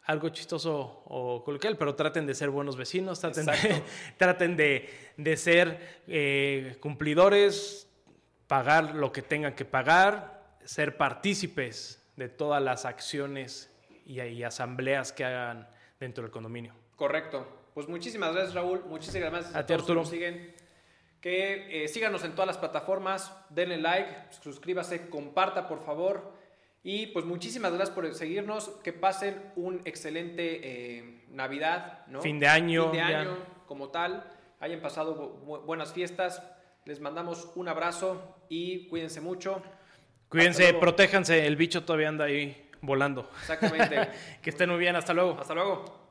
algo chistoso o coloquial, pero traten de ser buenos vecinos, traten, de, traten de, de ser eh, cumplidores, pagar lo que tengan que pagar, ser partícipes de todas las acciones y, asambleas que hagan dentro del condominio. Correcto. Pues muchísimas gracias, Raúl. Muchísimas gracias a, a todos Arturo. que siguen. Que eh, síganos en todas las plataformas, denle like, suscríbase, comparta por favor. Y pues muchísimas gracias por seguirnos. Que pasen un excelente eh, Navidad, ¿no? Fin de año. Fin de año como tal. Hayan pasado buenas fiestas. Les mandamos un abrazo y cuídense mucho. Cuídense, protéjanse. El bicho todavía anda ahí volando. Exactamente. que estén muy bien. Hasta luego. Hasta luego.